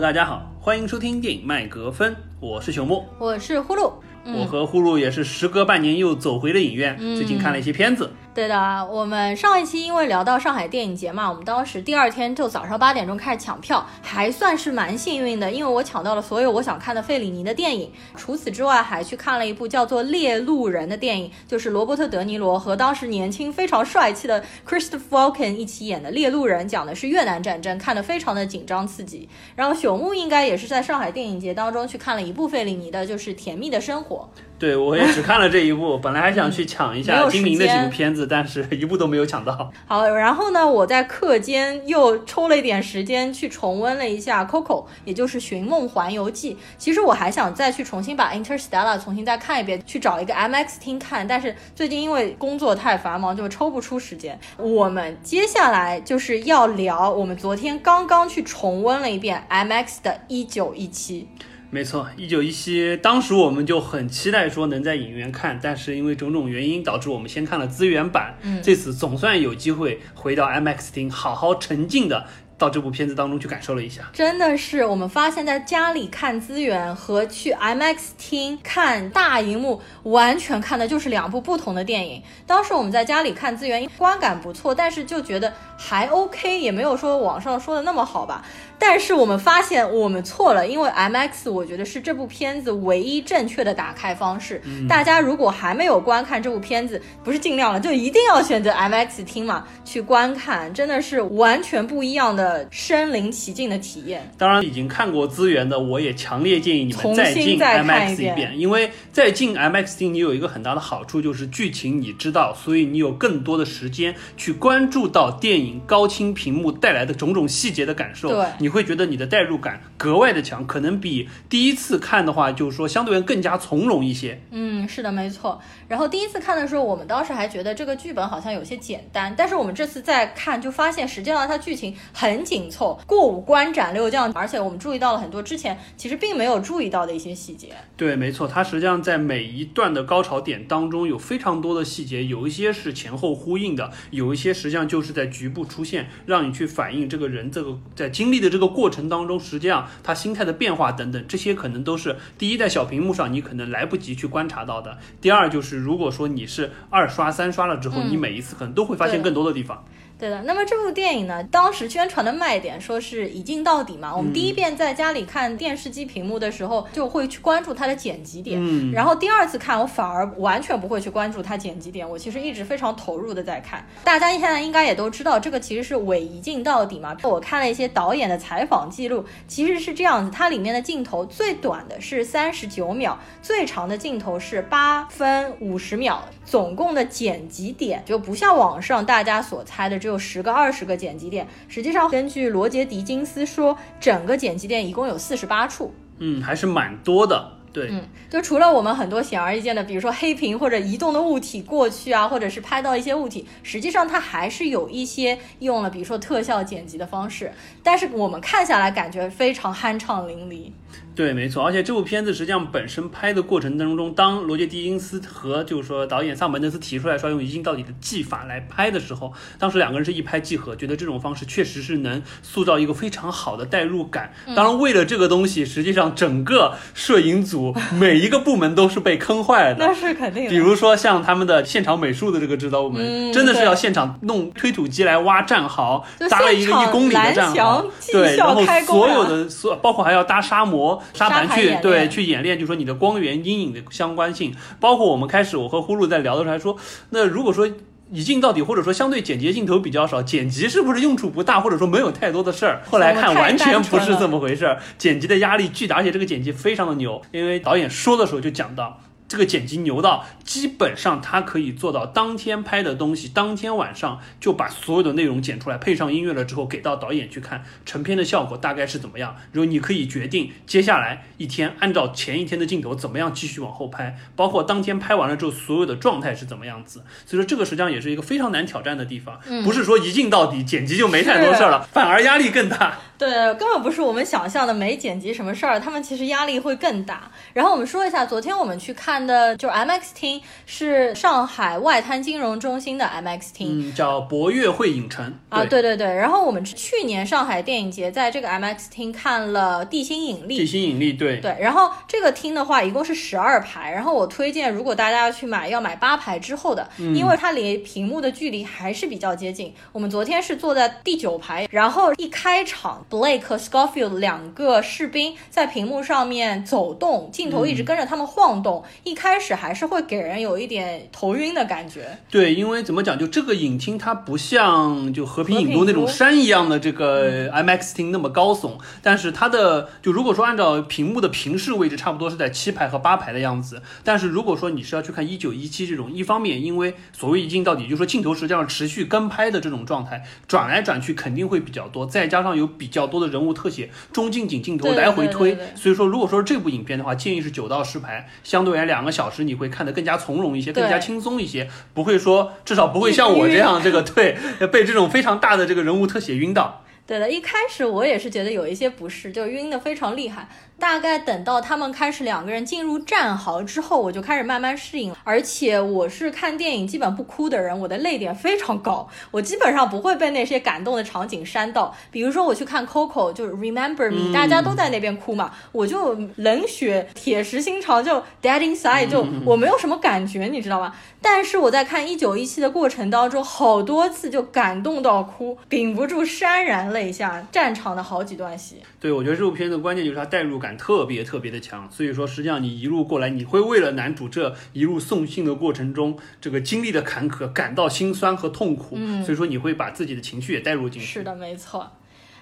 大家好，欢迎收听电影麦格芬，我是熊木。我是呼噜。我和呼噜也是时隔半年又走回了影院，最近看了一些片子。对的，我们上一期因为聊到上海电影节嘛，我们当时第二天就早上八点钟开始抢票，还算是蛮幸运的，因为我抢到了所有我想看的费里尼的电影。除此之外，还去看了一部叫做《猎鹿人》的电影，就是罗伯特·德尼罗和当时年轻非常帅气的 Christopher Walken 一起演的《猎鹿人》，讲的是越南战争，看得非常的紧张刺激。然后朽木应该也是在上海电影节当中去看了一部费里尼的，就是《甜蜜的生活》。对，我也只看了这一部，本来还想去抢一下金明的几部片子，但是一部都没有抢到。好，然后呢，我在课间又抽了一点时间去重温了一下《Coco》，也就是《寻梦环游记》。其实我还想再去重新把《Interstellar》重新再看一遍，去找一个 MX 厅看，但是最近因为工作太繁忙，就抽不出时间。我们接下来就是要聊我们昨天刚刚去重温了一遍 MX 的《一九一七》。没错，一九一七，当时我们就很期待说能在影院看，但是因为种种原因，导致我们先看了资源版。嗯，这次总算有机会回到 MX 厅，好好沉浸的到这部片子当中去感受了一下。真的是，我们发现在家里看资源和去 IMAX 厅看大荧幕，完全看的就是两部不同的电影。当时我们在家里看资源，观感不错，但是就觉得还 OK，也没有说网上说的那么好吧。但是我们发现我们错了，因为 MX 我觉得是这部片子唯一正确的打开方式。嗯大家如果还没有观看这部片子，不是尽量了，就一定要选择 MX 厅嘛去观看，真的是完全不一样的身临其境的体验。当然，已经看过资源的，我也强烈建议你们重再进新再看 IMAX 一遍遍，因为再进 IMAX 厅，你有一个很大的好处，就是剧情你知道，所以你有更多的时间去关注到电影高清屏幕带来的种种细节的感受。对你会觉得你的代入感格外的强，可能比第一次看的话，就是说相对更加从容一些。嗯，是的，没错。然后第一次看的时候，我们当时还觉得这个剧本好像有些简单，但是我们这次再看就发现，实际上它剧情很紧凑，过五关斩六将，而且我们注意到了很多之前其实并没有注意到的一些细节。对，没错，它实际上在每一段的高潮点当中有非常多的细节，有一些是前后呼应的，有一些实际上就是在局部出现，让你去反映这个人这个在经历的这个过程当中，实际上他心态的变化等等，这些可能都是第一在小屏幕上你可能来不及去观察到的。第二就是如果说你是二刷三刷了之后，嗯你每一次可能都会发现更多的地方。对的，那么这部电影呢，当时宣传的卖点说是一镜到底嘛。我们第一遍在家里看电视机屏幕的时候，就会去关注它的剪辑点，嗯然后第二次看，我反而完全不会去关注它剪辑点，我其实一直非常投入的在看。大家现在应该也都知道，这个其实是伪一镜到底嘛。我看了一些导演的采访记录，其实是这样子，它里面的镜头最短的是三十九秒，最长的镜头是八分五十秒，总共的剪辑点就不像网上大家所猜的只有十个、二十个剪辑点，实际上根据罗杰·狄金斯说，整个剪辑店一共有四十八处。嗯，还是蛮多的。对，嗯，就除了我们很多显而易见的，比如说黑屏或者移动的物体过去啊，或者是拍到一些物体，实际上它还是有一些用了，比如说特效剪辑的方式，但是我们看下来感觉非常酣畅淋漓。对，没错，而且这部片子实际上本身拍的过程当中，当罗杰·狄金斯和就是说导演萨门德斯提出来说用一镜到底的技法来拍的时候，当时两个人是一拍即合，觉得这种方式确实是能塑造一个非常好的代入感。当然，为了这个东西，实际上整个摄影组 每一个部门都是被坑坏的。那是肯定的。比如说像他们的现场美术的这个指导部门，嗯真的是要现场弄推土机来挖战壕，搭了一个一公里的战壕对，然后所有的所包括还要搭沙模、沙盘去对去演练，就说你的光源阴影的相关性，包括我们开始我和呼噜在聊的时候还说，那如果说。一镜到底，或者说相对剪辑镜头比较少，剪辑是不是用处不大，或者说没有太多的事儿？后来看完全不是这么回事儿，剪辑的压力巨大，而且这个剪辑非常的牛，因为导演说的时候就讲到。这个剪辑牛到基本上它可以做到当天拍的东西，当天晚上就把所有的内容剪出来，配上音乐了之后给到导演去看成片的效果大概是怎么样。然后你可以决定接下来一天按照前一天的镜头怎么样继续往后拍，包括当天拍完了之后所有的状态是怎么样子。所以说这个实际上也是一个非常难挑战的地方，不是说一镜到底剪辑就没太多事儿了，反而压力更大。对，根本不是我们想象的没剪辑什么事儿，他们其实压力会更大。然后我们说一下，昨天我们去看的就是 MX 厅，是上海外滩金融中心的 MX 厅。嗯，叫博悦汇影城啊，对对对。然后我们去年上海电影节在这个 MX 厅看了《地心引力》。地心引力，对对。然后这个厅的话，一共是十二排。然后我推荐，如果大家要去买，要买八排之后的，因为它离屏幕的距离还是比较接近。我们昨天是坐在第九排，然后一开场。Blake 和 Scofield 两个士兵在屏幕上面走动，镜头一直跟着他们晃动。一开始还是会给人有一点头晕的感觉。对，因为怎么讲，就这个影厅它不像就和平影都那种山一样的这个 IMAX 厅那么高耸，但是它的就如果说按照屏幕的平视位置，差不多是在七排和八排的样子。但是如果说你是要去看一九一七这种，一方面因为所谓一镜到底，就是说镜头实际上持续跟拍的这种状态，转来转去肯定会比较多，再加上有比较。较多的人物特写，中近景镜头来回推，所以说如果说这部影片的话，建议是九到十排，相对而言两个小时你会看得更加从容一些，更加轻松一些，不会说至少不会像我这样这个 对被这种非常大的这个人物特写晕到。对的，一开始我也是觉得有一些不适，就晕的非常厉害。大概等到他们开始两个人进入战壕之后，我就开始慢慢适应了。而且我是看电影基本不哭的人，我的泪点非常高，我基本上不会被那些感动的场景煽到。比如说我去看 Coco，就是 Remember Me，大家都在那边哭嘛，我就冷血铁石心肠，就 Dead Inside，就我没有什么感觉，你知道吗？但是我在看一九一七的过程当中，好多次就感动到哭，屏不住潸然泪下。战场的好几段戏，对我觉得这部片子关键就是它代入感。特别特别的强，所以说实际上你一路过来，你会为了男主这一路送信的过程中，这个经历的坎坷感到心酸和痛苦，嗯，所以说你会把自己的情绪也带入进去。是的，没错。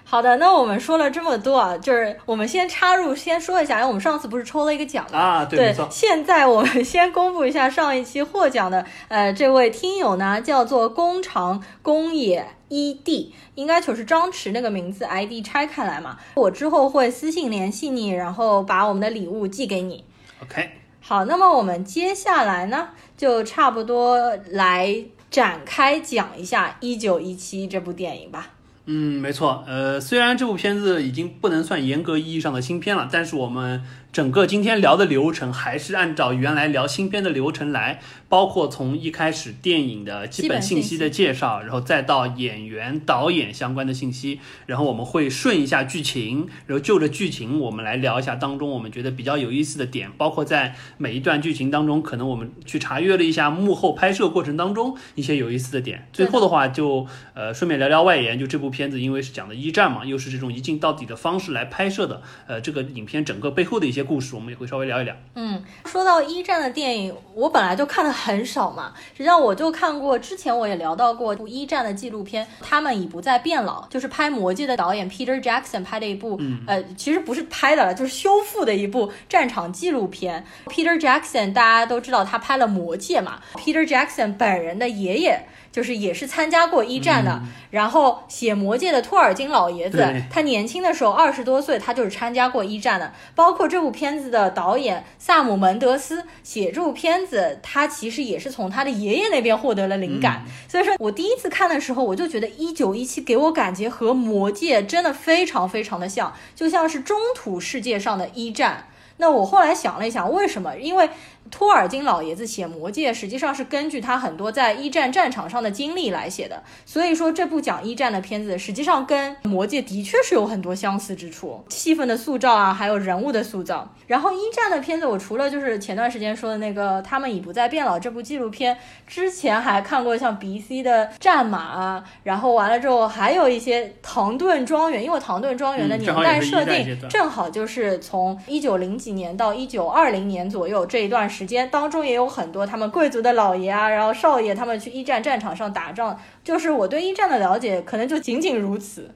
好的，那我们说了这么多啊，就是我们先插入，先说一下，因为我们上次不是抽了一个奖吗？啊，对，没错。现在我们先公布一下上一期获奖的，呃，这位听友呢叫做工长工野一 D，应该就是张弛那个名字，ID 拆开来嘛。我之后会私信联系你，然后把我们的礼物寄给你。OK。好，那么我们接下来呢，就差不多来展开讲一下《一九一七》这部电影吧。嗯，没错。呃，虽然这部片子已经不能算严格意义上的新片了，但是我们。整个今天聊的流程还是按照原来聊新片的流程来，包括从一开始电影的基本信息的介绍，然后再到演员、导演相关的信息，然后我们会顺一下剧情，然后就着剧情我们来聊一下当中我们觉得比较有意思的点，包括在每一段剧情当中，可能我们去查阅了一下幕后拍摄过程当中一些有意思的点。最后的话就呃顺便聊聊外延，就这部片子因为是讲的一战嘛，又是这种一镜到底的方式来拍摄的，呃这个影片整个背后的一些。故事我们也会稍微聊一聊。嗯，说到一战的电影，我本来就看的很少嘛。实际上，我就看过之前我也聊到过部一战的纪录片，他们已不再变老，就是拍《魔戒》的导演 Peter Jackson 拍的一部，呃，其实不是拍的了，就是修复的一部战场纪录片。Peter Jackson 大家都知道，他拍了《魔戒》嘛。Peter Jackson 本人的爷爷。就是也是参加过一战的，然后写《魔戒》的托尔金老爷子，他年轻的时候二十多岁，他就是参加过一战的。包括这部片子的导演萨姆门德斯写这部片子，他其实也是从他的爷爷那边获得了灵感。所以说我第一次看的时候，我就觉得一九一七给我感觉和《魔戒》真的非常非常的像，就像是中土世界上的一战。那我后来想了一想，为什么？因为。托尔金老爷子写《魔戒》实际上是根据他很多在一战战场上的经历来写的，所以说这部讲一战的片子实际上跟《魔戒》的确是有很多相似之处，气氛的塑造啊，还有人物的塑造。然后一战的片子，我除了就是前段时间说的那个《他们已不再变老》这部纪录片，之前还看过像 B.C 的《战马》啊，然后完了之后还有一些《唐顿庄园》，因为《唐顿庄园》的年代设定正好就是从一九零几年到一九二零年左右这一段时。时间当中也有很多他们贵族的老爷啊，然后少爷他们去一战战场上打仗，就是我对一战的了解可能就仅仅如此。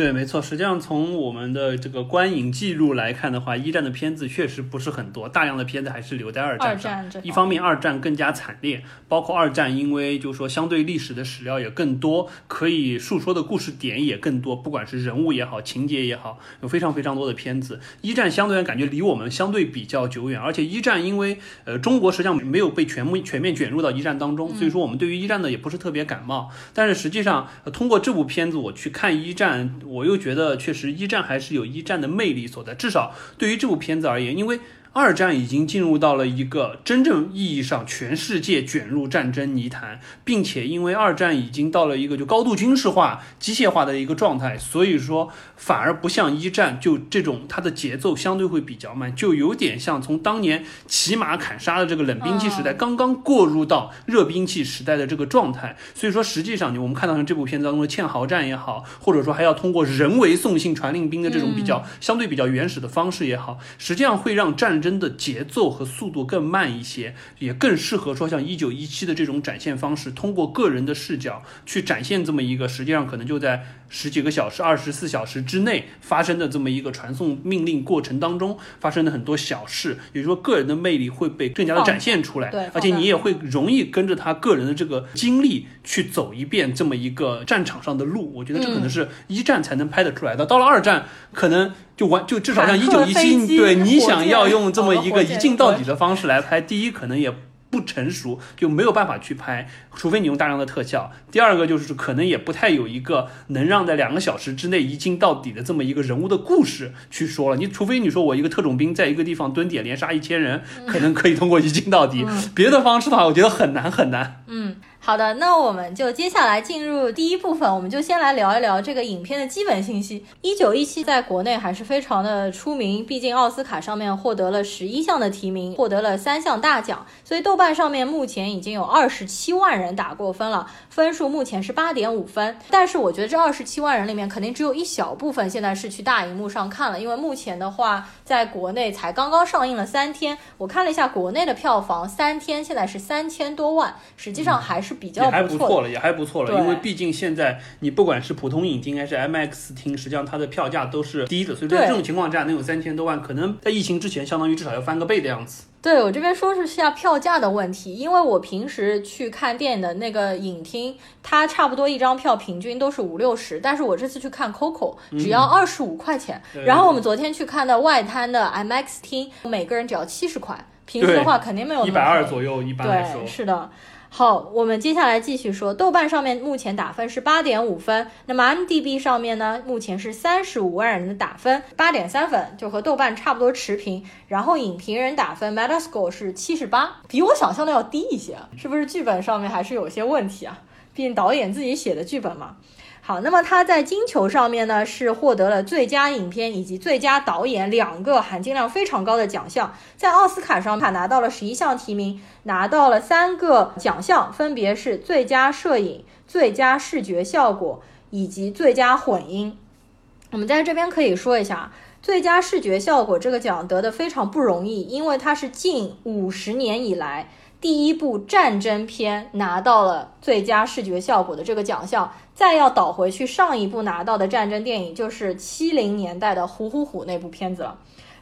对，没错。实际上，从我们的这个观影记录来看的话，一战的片子确实不是很多，大量的片子还是留在二战上。一方面，二战更加惨烈，包括二战，因为就是说相对历史的史料也更多，可以述说的故事点也更多，不管是人物也好，情节也好，有非常非常多的片子。一战相对感觉离我们相对比较久远，而且一战因为呃中国实际上没有被全部全面卷入到一战当中，所以说我们对于一战呢也不是特别感冒。但是实际上，通过这部片子我去看一战。我又觉得确实一战还是有一战的魅力所在，至少对于这部片子而言，因为。二战已经进入到了一个真正意义上全世界卷入战争泥潭，并且因为二战已经到了一个就高度军事化、机械化的一个状态，所以说反而不像一战就这种它的节奏相对会比较慢，就有点像从当年骑马砍杀的这个冷兵器时代刚刚过入到热兵器时代的这个状态。所以说实际上你，我们看到像这部片子当中的堑壕战也好，或者说还要通过人为送信传令兵的这种比较相对比较原始的方式也好，实际上会让战真的节奏和速度更慢一些，也更适合说像一九一七的这种展现方式，通过个人的视角去展现这么一个实际上可能就在十几个小时、二十四小时之内发生的这么一个传送命令过程当中发生的很多小事，也就是说个人的魅力会被更加的展现出来，对而且你也会容易跟着他个人的这个经历去走一遍这么一个战场上的路。我觉得这可能是一战才能拍得出来的，到了二战可能就完就至少像一九一七，对你想要用这么一个一镜到底的方式来拍，第一可能也。不成熟就没有办法去拍，除非你用大量的特效。第二个就是可能也不太有一个能让在两个小时之内一镜到底的这么一个人物的故事去说了。你除非你说我一个特种兵在一个地方蹲点连杀一千人，可能可以通过一镜到底。别的方式的话，我觉得很难很难。嗯，好的，那我们就接下来进入第一部分，我们就先来聊一聊这个影片的基本信息。一九一七在国内还是非常的出名，毕竟奥斯卡上面获得了十一项的提名，获得了三项大奖，所以豆瓣上面目前已经有二十七万人打过分了，分数目前是八点五分。但是我觉得这二十七万人里面，肯定只有一小部分现在是去大荧幕上看了，因为目前的话，在国内才刚刚上映了三天，我看了一下国内的票房，三天现在是三千多万，实际上还是比也较还不错了，也还不错了，因为毕竟现在你不管是普通影厅还是 MX 厅，实际上它的票价都是低的，所以在这种情况下能有三千多万，可能在疫情之前，相当于至少要翻个倍的样子。对我这边说是下票价的问题，因为我平时去看电影的那个影厅，它差不多一张票平均都是五六十，但是我这次去看 Coco 只要二十五块钱，对然后我们昨天去看的外滩的 IMAX 厅，每个人只要七十块，平时的话肯定没有一百二左右，一般来说对，。是的。好，我们接下来继续说，豆瓣上面目前打分是八点五分，那么 M D B 上面呢，目前是三十五万人的打分，八点三分，就和豆瓣差不多持平。然后影评人打分 Metascore 是七十八，比我想象的要低一些，是不是剧本上面还是有些问题啊？毕竟导演自己写的剧本嘛。好，那么他在金球上面呢是获得了最佳影片以及最佳导演两个含金量非常高的奖项，在奥斯卡上他拿到了十一项提名，拿到了三个奖项，分别是最佳摄影、最佳视觉效果以及最佳混音。我们在这边可以说一下，最佳视觉效果这个奖得的非常不容易，因为它是近五十年以来第一部战争片拿到了最佳视觉效果的这个奖项。再要倒回去，上一部拿到的战争电影就是七零年代的《虎虎虎》那部片子了。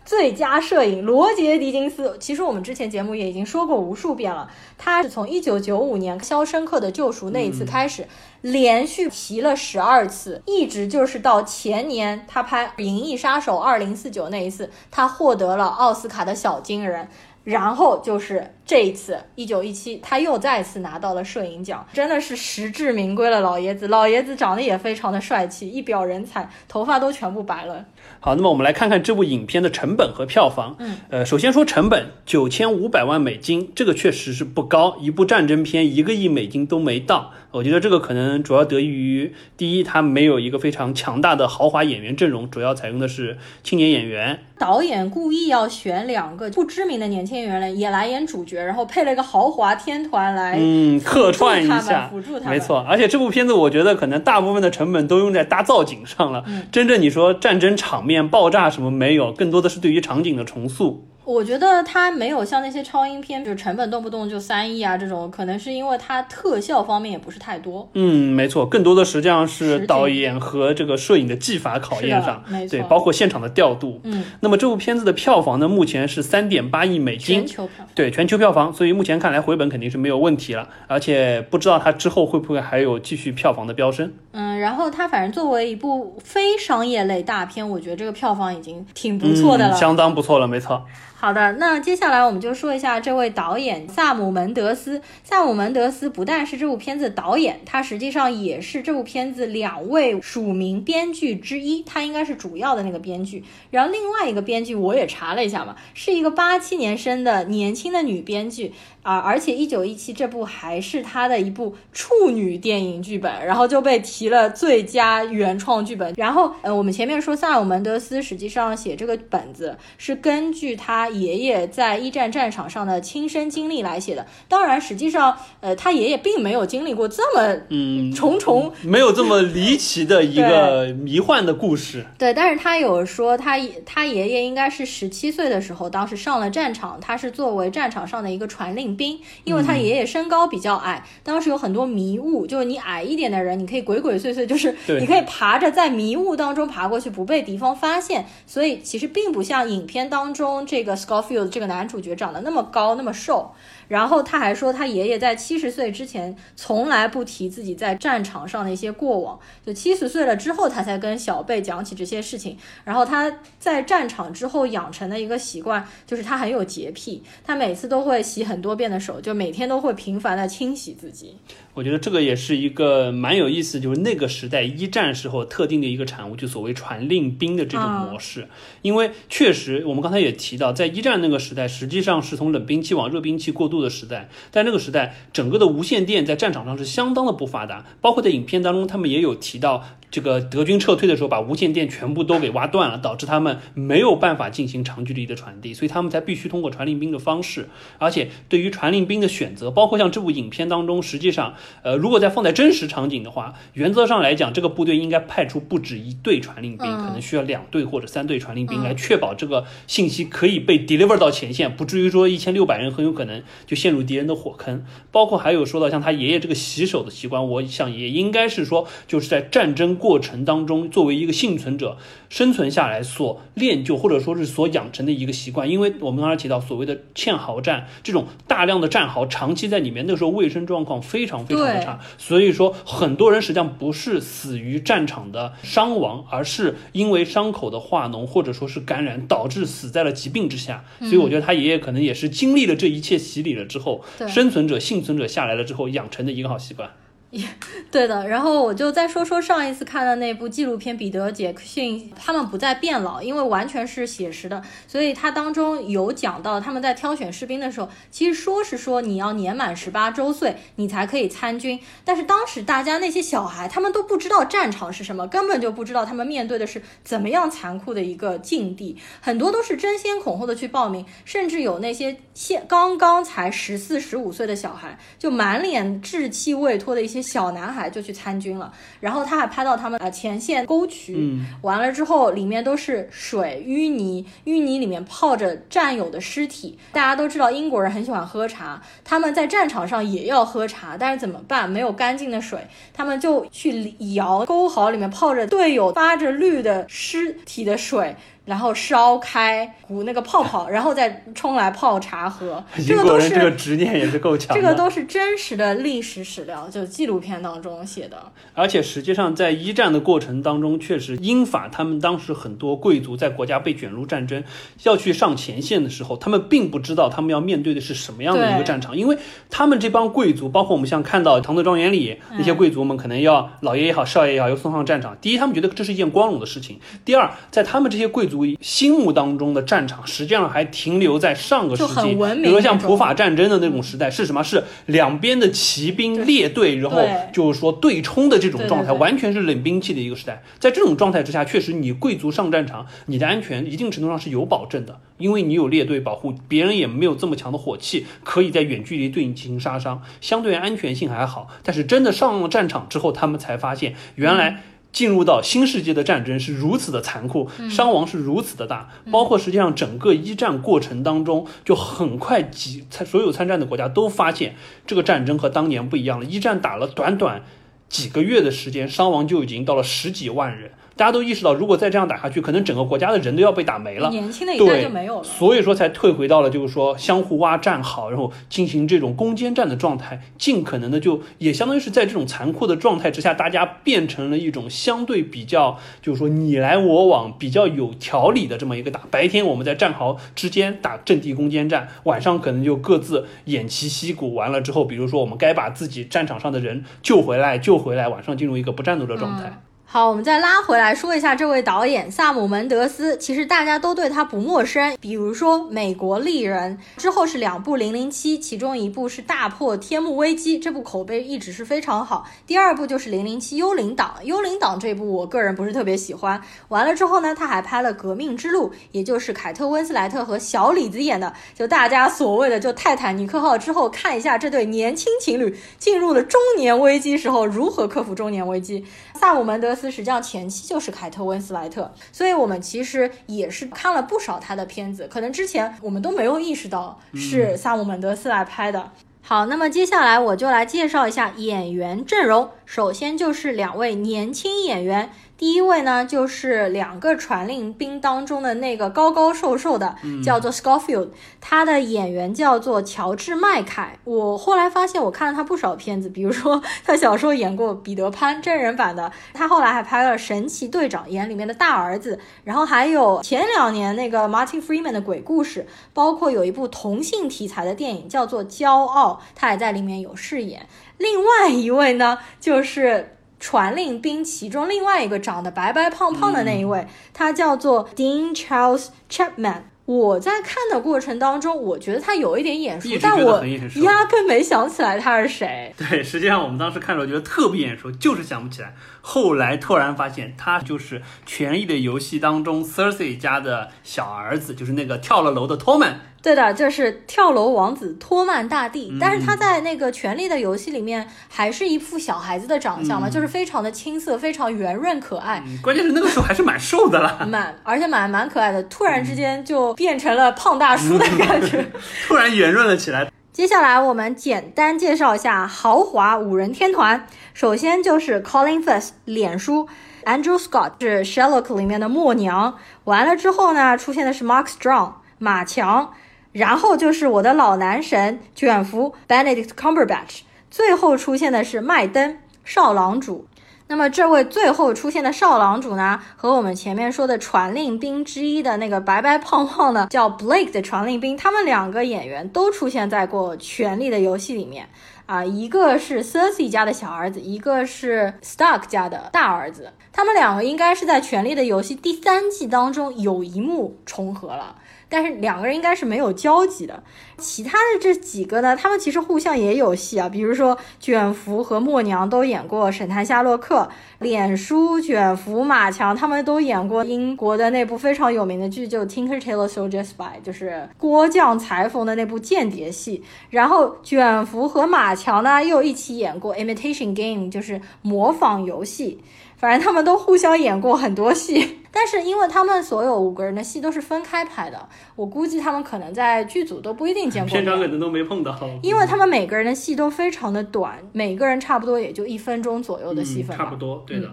最佳摄影，罗杰·狄金斯。其实我们之前节目也已经说过无数遍了，他是从一九九五年《肖申克的救赎》那一次开始，连续提了十二次，一直就是到前年他拍《银翼杀手二零四九》那一次，他获得了奥斯卡的小金人。然后就是这一次，一九一七，他又再次拿到了摄影奖，真的是实至名归了。老爷子，老爷子长得也非常的帅气，一表人才，头发都全部白了。好，那么我们来看看这部影片的成本和票房。嗯，呃，首先说成本，九千五百万美金，这个确实是不高，一部战争片一个亿美金都没到。我觉得这个可能主要得益于第一，它没有一个非常强大的豪华演员阵容，主要采用的是青年演员。导演故意要选两个不知名的年轻演员来也来演主角，然后配了一个豪华天团来嗯，客串一下们，辅助他们。没错，而且这部片子我觉得可能大部分的成本都用在搭造景上了，嗯真正你说战争场面爆炸什么没有，更多的是对于场景的重塑。我觉得它没有像那些超英片，就是成本动不动就三亿啊这种，可能是因为它特效方面也不是太多。嗯，没错，更多的实际上是导演和这个摄影的技法考验上没，错对，包括现场的调度。嗯，那么这部片子的票房呢，目前是三点八亿美金，全球票对全球票房，所以目前看来回本肯定是没有问题了，而且不知道它之后会不会还有继续票房的飙升。嗯，嗯，然后它反正作为一部非商业类大片，我觉得这个票房已经挺不错的了。嗯相当不错了，没错。好的，那接下来我们就说一下这位导演萨姆门德斯。萨姆门德斯不但是这部片子导演，他实际上也是这部片子两位署名编剧之一，他应该是主要的那个编剧。然后另外一个编剧我也查了一下嘛，是一个八七年生的年轻的女编剧啊、而且一九一七这部还是他的一部处女电影剧本，然后就被提了最佳原创剧本。然后呃，我们前面说萨尔门德斯实际上写这个本子是根据他爷爷在一战战场上的亲身经历来写的。当然，实际上呃，他爷爷并没有经历过这么嗯，重重没有这么离奇的一个 迷幻的故事。对，但是他有说他他爷爷应该是十七岁的时候，当时上了战场，他是作为战场上的一个传令兵，因为他爷爷身高比较矮，当时有很多迷雾，就是你矮一点的人，你可以鬼鬼祟祟，就是你可以爬着在迷雾当中爬过去，不被敌方发现，所以其实并不像影片当中这个 Scofield 这个男主角长得那么高那么瘦。然后他还说，他爷爷在七十岁之前从来不提自己在战场上的一些过往，就七十岁了之后，他才跟小贝讲起这些事情。然后他在战场之后养成的一个习惯，就是他很有洁癖，他每次都会洗很多遍的手，就每天都会频繁的清洗自己。我觉得这个也是一个蛮有意思，就是那个时代一战时候特定的一个产物，就所谓传令兵的这种模式。因为确实，我们刚才也提到，在一战那个时代，实际上是从冷兵器往热兵器过渡的时代。在那个时代，整个的无线电在战场上是相当的不发达，包括在影片当中，他们也有提到。这个德军撤退的时候，把无线电全部都给挖断了，导致他们没有办法进行长距离的传递，所以他们才必须通过传令兵的方式。而且对于传令兵的选择，包括像这部影片当中，实际上，呃，如果再放在真实场景的话，原则上来讲，这个部队应该派出不止一队传令兵，嗯可能需要两队或者三队传令兵来确保这个信息可以被 deliver 到前线，不至于说一千六百人很有可能就陷入敌人的火坑。包括还有说到像他爷爷这个洗手的习惯，我想也应该是说，就是在战争过程当中，作为一个幸存者生存下来所练就或者说是所养成的一个习惯。因为我们刚才提到所谓的堑壕战这种大量的战壕长期在里面，那时候卫生状况非常非常的差，所以说很多人实际上不是死于战场的伤亡，而是因为伤口的化脓或者说是感染导致死在了疾病之下。所以我觉得他爷爷可能也是经历了这一切洗礼了之后，生存者幸存者下来了之后养成的一个好习惯。也 对的，然后我就再说说上一次看的那部纪录片《彼得·杰克逊》，他们不再变老，因为完全是写实的，所以它当中有讲到他们在挑选士兵的时候，其实说是说你要年满十八周岁你才可以参军，但是当时大家那些小孩他们都不知道战场是什么，根本就不知道他们面对的是怎么样残酷的一个境地，很多都是争先恐后的去报名，甚至有那些现刚刚才十四、十五岁的小孩，就满脸稚气未脱的一些小男孩就去参军了。然后他还拍到他们呃前线沟渠，嗯完了之后里面都是水淤泥，淤泥里面泡着战友的尸体。大家都知道英国人很喜欢喝茶，他们在战场上也要喝茶，但是怎么办？没有干净的水，他们就去舀沟壕里面泡着队友发着绿的尸体的水。然后烧开鼓那个泡泡，然后再冲来泡茶喝。这英个都是国人这个执念也是够强的。这个都是真实的历史史料，就纪录片当中写的。而且实际上，在一战的过程当中，确实英法他们当时很多贵族在国家被卷入战争，要去上前线的时候，他们并不知道他们要面对的是什么样的一个战场，因为他们这帮贵族，包括我们像看到唐德庄园里那些贵族们，可能要老爷也好，少爷也好，要送上战场。第一，他们觉得这是一件光荣的事情；第二，在他们这些贵族心目当中的战场，实际上还停留在上个世纪，比如说像普法战争的那种时代，是什么？是两边的骑兵列队，然后就是说对冲的这种状态，完全是冷兵器的一个时代。在这种状态之下，确实你贵族上战场，你的安全一定程度上是有保证的，因为你有列队保护，别人也没有这么强的火器，可以在远距离对你进行杀伤，相对安全性还好。但是真的上了战场之后，他们才发现原来。进入到新世纪的战争是如此的残酷，伤亡是如此的大，包括实际上整个一战过程当中，就很快几参所有参战的国家都发现这个战争和当年不一样了。一战打了短短几个月的时间，伤亡就已经到了十几万人。大家都意识到，如果再这样打下去，可能整个国家的人都要被打没了。年轻的一代对就没有了。所以说才退回到了就是说相互挖战壕，然后进行这种攻坚战的状态，尽可能的就也相当于是在这种残酷的状态之下，大家变成了一种相对比较就是说你来我往、比较有条理的这么一个打。白天我们在战壕之间打阵地攻坚战，晚上可能就各自偃旗息鼓。完了之后，比如说我们该把自己战场上的人救回来，救回来，晚上进入一个不战斗的状态。好，我们再拉回来说一下这位导演萨姆门德斯，其实大家都对他不陌生。比如说《美国丽人》之后是两部《零零七》，其中一部是《大破天幕危机》，这部口碑一直是非常好。第二部就是《零零七幽灵党》，幽灵党这部我个人不是特别喜欢。完了之后呢，他还拍了《革命之路》，也就是凯特温斯莱特和小李子演的，就大家所谓的就泰坦尼克号之后，看一下这对年轻情侣进入了中年危机时候如何克服中年危机。萨姆门德斯斯实际上前期就是凯特温斯莱特，所以我们其实也是看了不少他的片子，可能之前我们都没有意识到是萨姆门德斯来拍的。好，那么接下来我就来介绍一下演员阵容，首先就是两位年轻演员。第一位呢，就是两个传令兵当中的那个高高瘦瘦的，叫做 Scofield，他的演员叫做乔治麦凯。我后来发现，我看了他不少片子，比如说他小时候演过彼得潘真人版的，他后来还拍了《神奇队长》，演里面的大儿子，然后还有前两年那个 Martin Freeman 的鬼故事，包括有一部同性题材的电影叫做《骄傲》，他也在里面有饰演。另外一位呢，就是。传令兵其中另外一个长得白白胖胖的那一位，他叫做 Dean Charles Chapman。我在看的过程当中，我觉得他有一点眼熟但我压根没想起来他是谁。对，实际上我们当时看的时候觉得特别眼熟，就是想不起来。后来突然发现，他就是《权力的游戏》当中 Cersei 家的小儿子，就是那个跳了楼的托曼。对的，就是跳楼王子托曼大帝，但是他在那个《权力的游戏》里面还是一副小孩子的长相嘛，就是非常的青涩，非常圆润可爱，嗯，关键是那个时候还是蛮瘦的啦，蛮而且蛮蛮可爱的。突然之间就变成了胖大叔的感觉。突然圆润了起来。接下来我们简单介绍一下豪华五人天团。首先就是 Colin Firth 脸书，Andrew Scott 是 Sherlock 里面的默娘。完了之后呢，出现的是 Mark Strong 马强，然后就是我的老男神卷福 Benedict Cumberbatch，最后出现的是麦登少郎主。那么这位最后出现的少郎主呢，和我们前面说的传令兵之一的那个白白胖胖的叫 Blake 的传令兵，他们两个演员都出现在过《权力的游戏》里面啊，一个是 Cersei 家的小儿子，一个是 Stark 家的大儿子，他们两个应该是在《权力的游戏》第三季当中有一幕重合了。但是两个人应该是没有交集的。其他的这几个呢，他们其实互相也有戏啊，比如说卷福和默娘都演过《神探夏洛克》，脸书、卷福、马强他们都演过英国的那部非常有名的剧，就《Tinker Tailor Soldier Spy》，就是郭将裁缝的那部间谍戏。然后卷福和马强呢又一起演过《Imitation Game》，就是模仿游戏。反正他们都互相演过很多戏，但是因为他们所有五个人的戏都是分开拍的，我估计他们可能在剧组都不一定见过面。片场可能都没碰到，因为他们每个人的戏都非常的短，每个人差不多也就一分钟左右的戏份。嗯差不多，对的。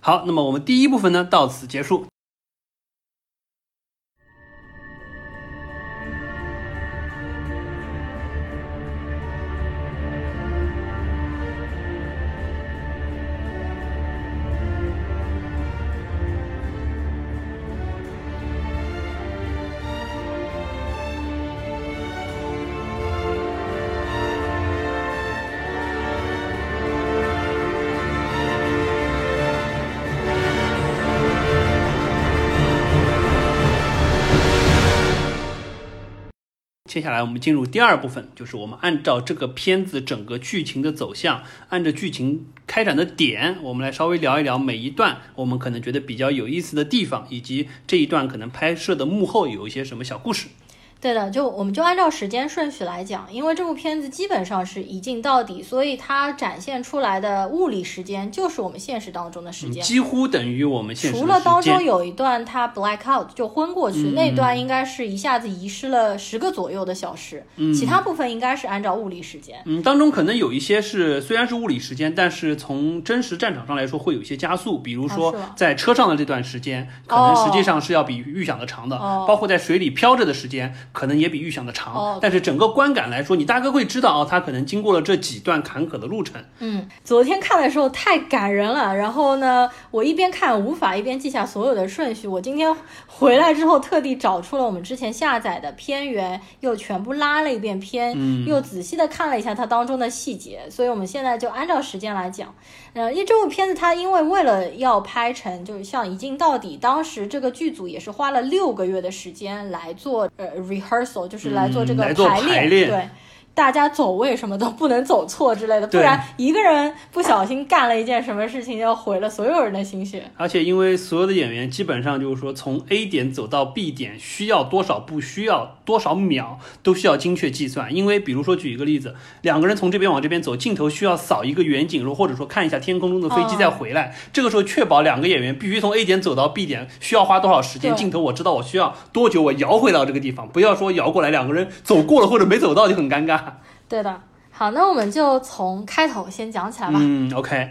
好，那么我们第一部分呢到此结束。接下来我们进入第二部分，就是我们按照这个片子整个剧情的走向，按照剧情开展的点，我们来稍微聊一聊每一段我们可能觉得比较有意思的地方，以及这一段可能拍摄的幕后有一些什么小故事。对的，就我们就按照时间顺序来讲，因为这部片子基本上是一镜到底，所以它展现出来的物理时间就是我们现实当中的时间。几乎等于我们现实的除了当中有一段他 black out 就昏过去，嗯那段应该是一下子遗失了十个左右的小时，其他部分应该是按照物理时间。嗯，当中可能有一些是虽然是物理时间，但是从真实战场上来说会有一些加速，比如说在车上的这段时间，可能实际上是要比预想的长的，哦包括在水里漂着的时间，可能也比预想的长。哦但是整个观感来说，你大概会知道哦，他可能经过了这几段坎坷的路程。嗯，昨天看的时候太感人了，然后呢，我一边看无法一边记下所有的顺序。我今天回来之后特地找出了我们之前下载的片源，又全部拉了一遍片，嗯又仔细的看了一下它当中的细节。所以我们现在就按照时间来讲。呃，因为这部片子它因为为了要拍成就是像一镜到底，当时这个剧组也是花了六个月的时间来做呃 rehearsal，就是来做这个排练对。大家走位什么都不能走错之类的，不然一个人不小心干了一件什么事情，就毁了所有人的心血。而且因为所有的演员基本上就是说从 A 点走到 B 点需要多少步，需要多少秒，都需要精确计算。因为比如说举一个例子，两个人从这边往这边走，镜头需要扫一个远景，或者说看一下天空中的飞机再回来。这个时候确保两个演员必须从 A 点走到 B 点，需要花多少时间？镜头我知道我需要多久，我摇回到这个地方，不要说摇过来两个人走过了或者没走到就很尴尬。对的，好，那我们就从开头先讲起来吧。嗯，OK。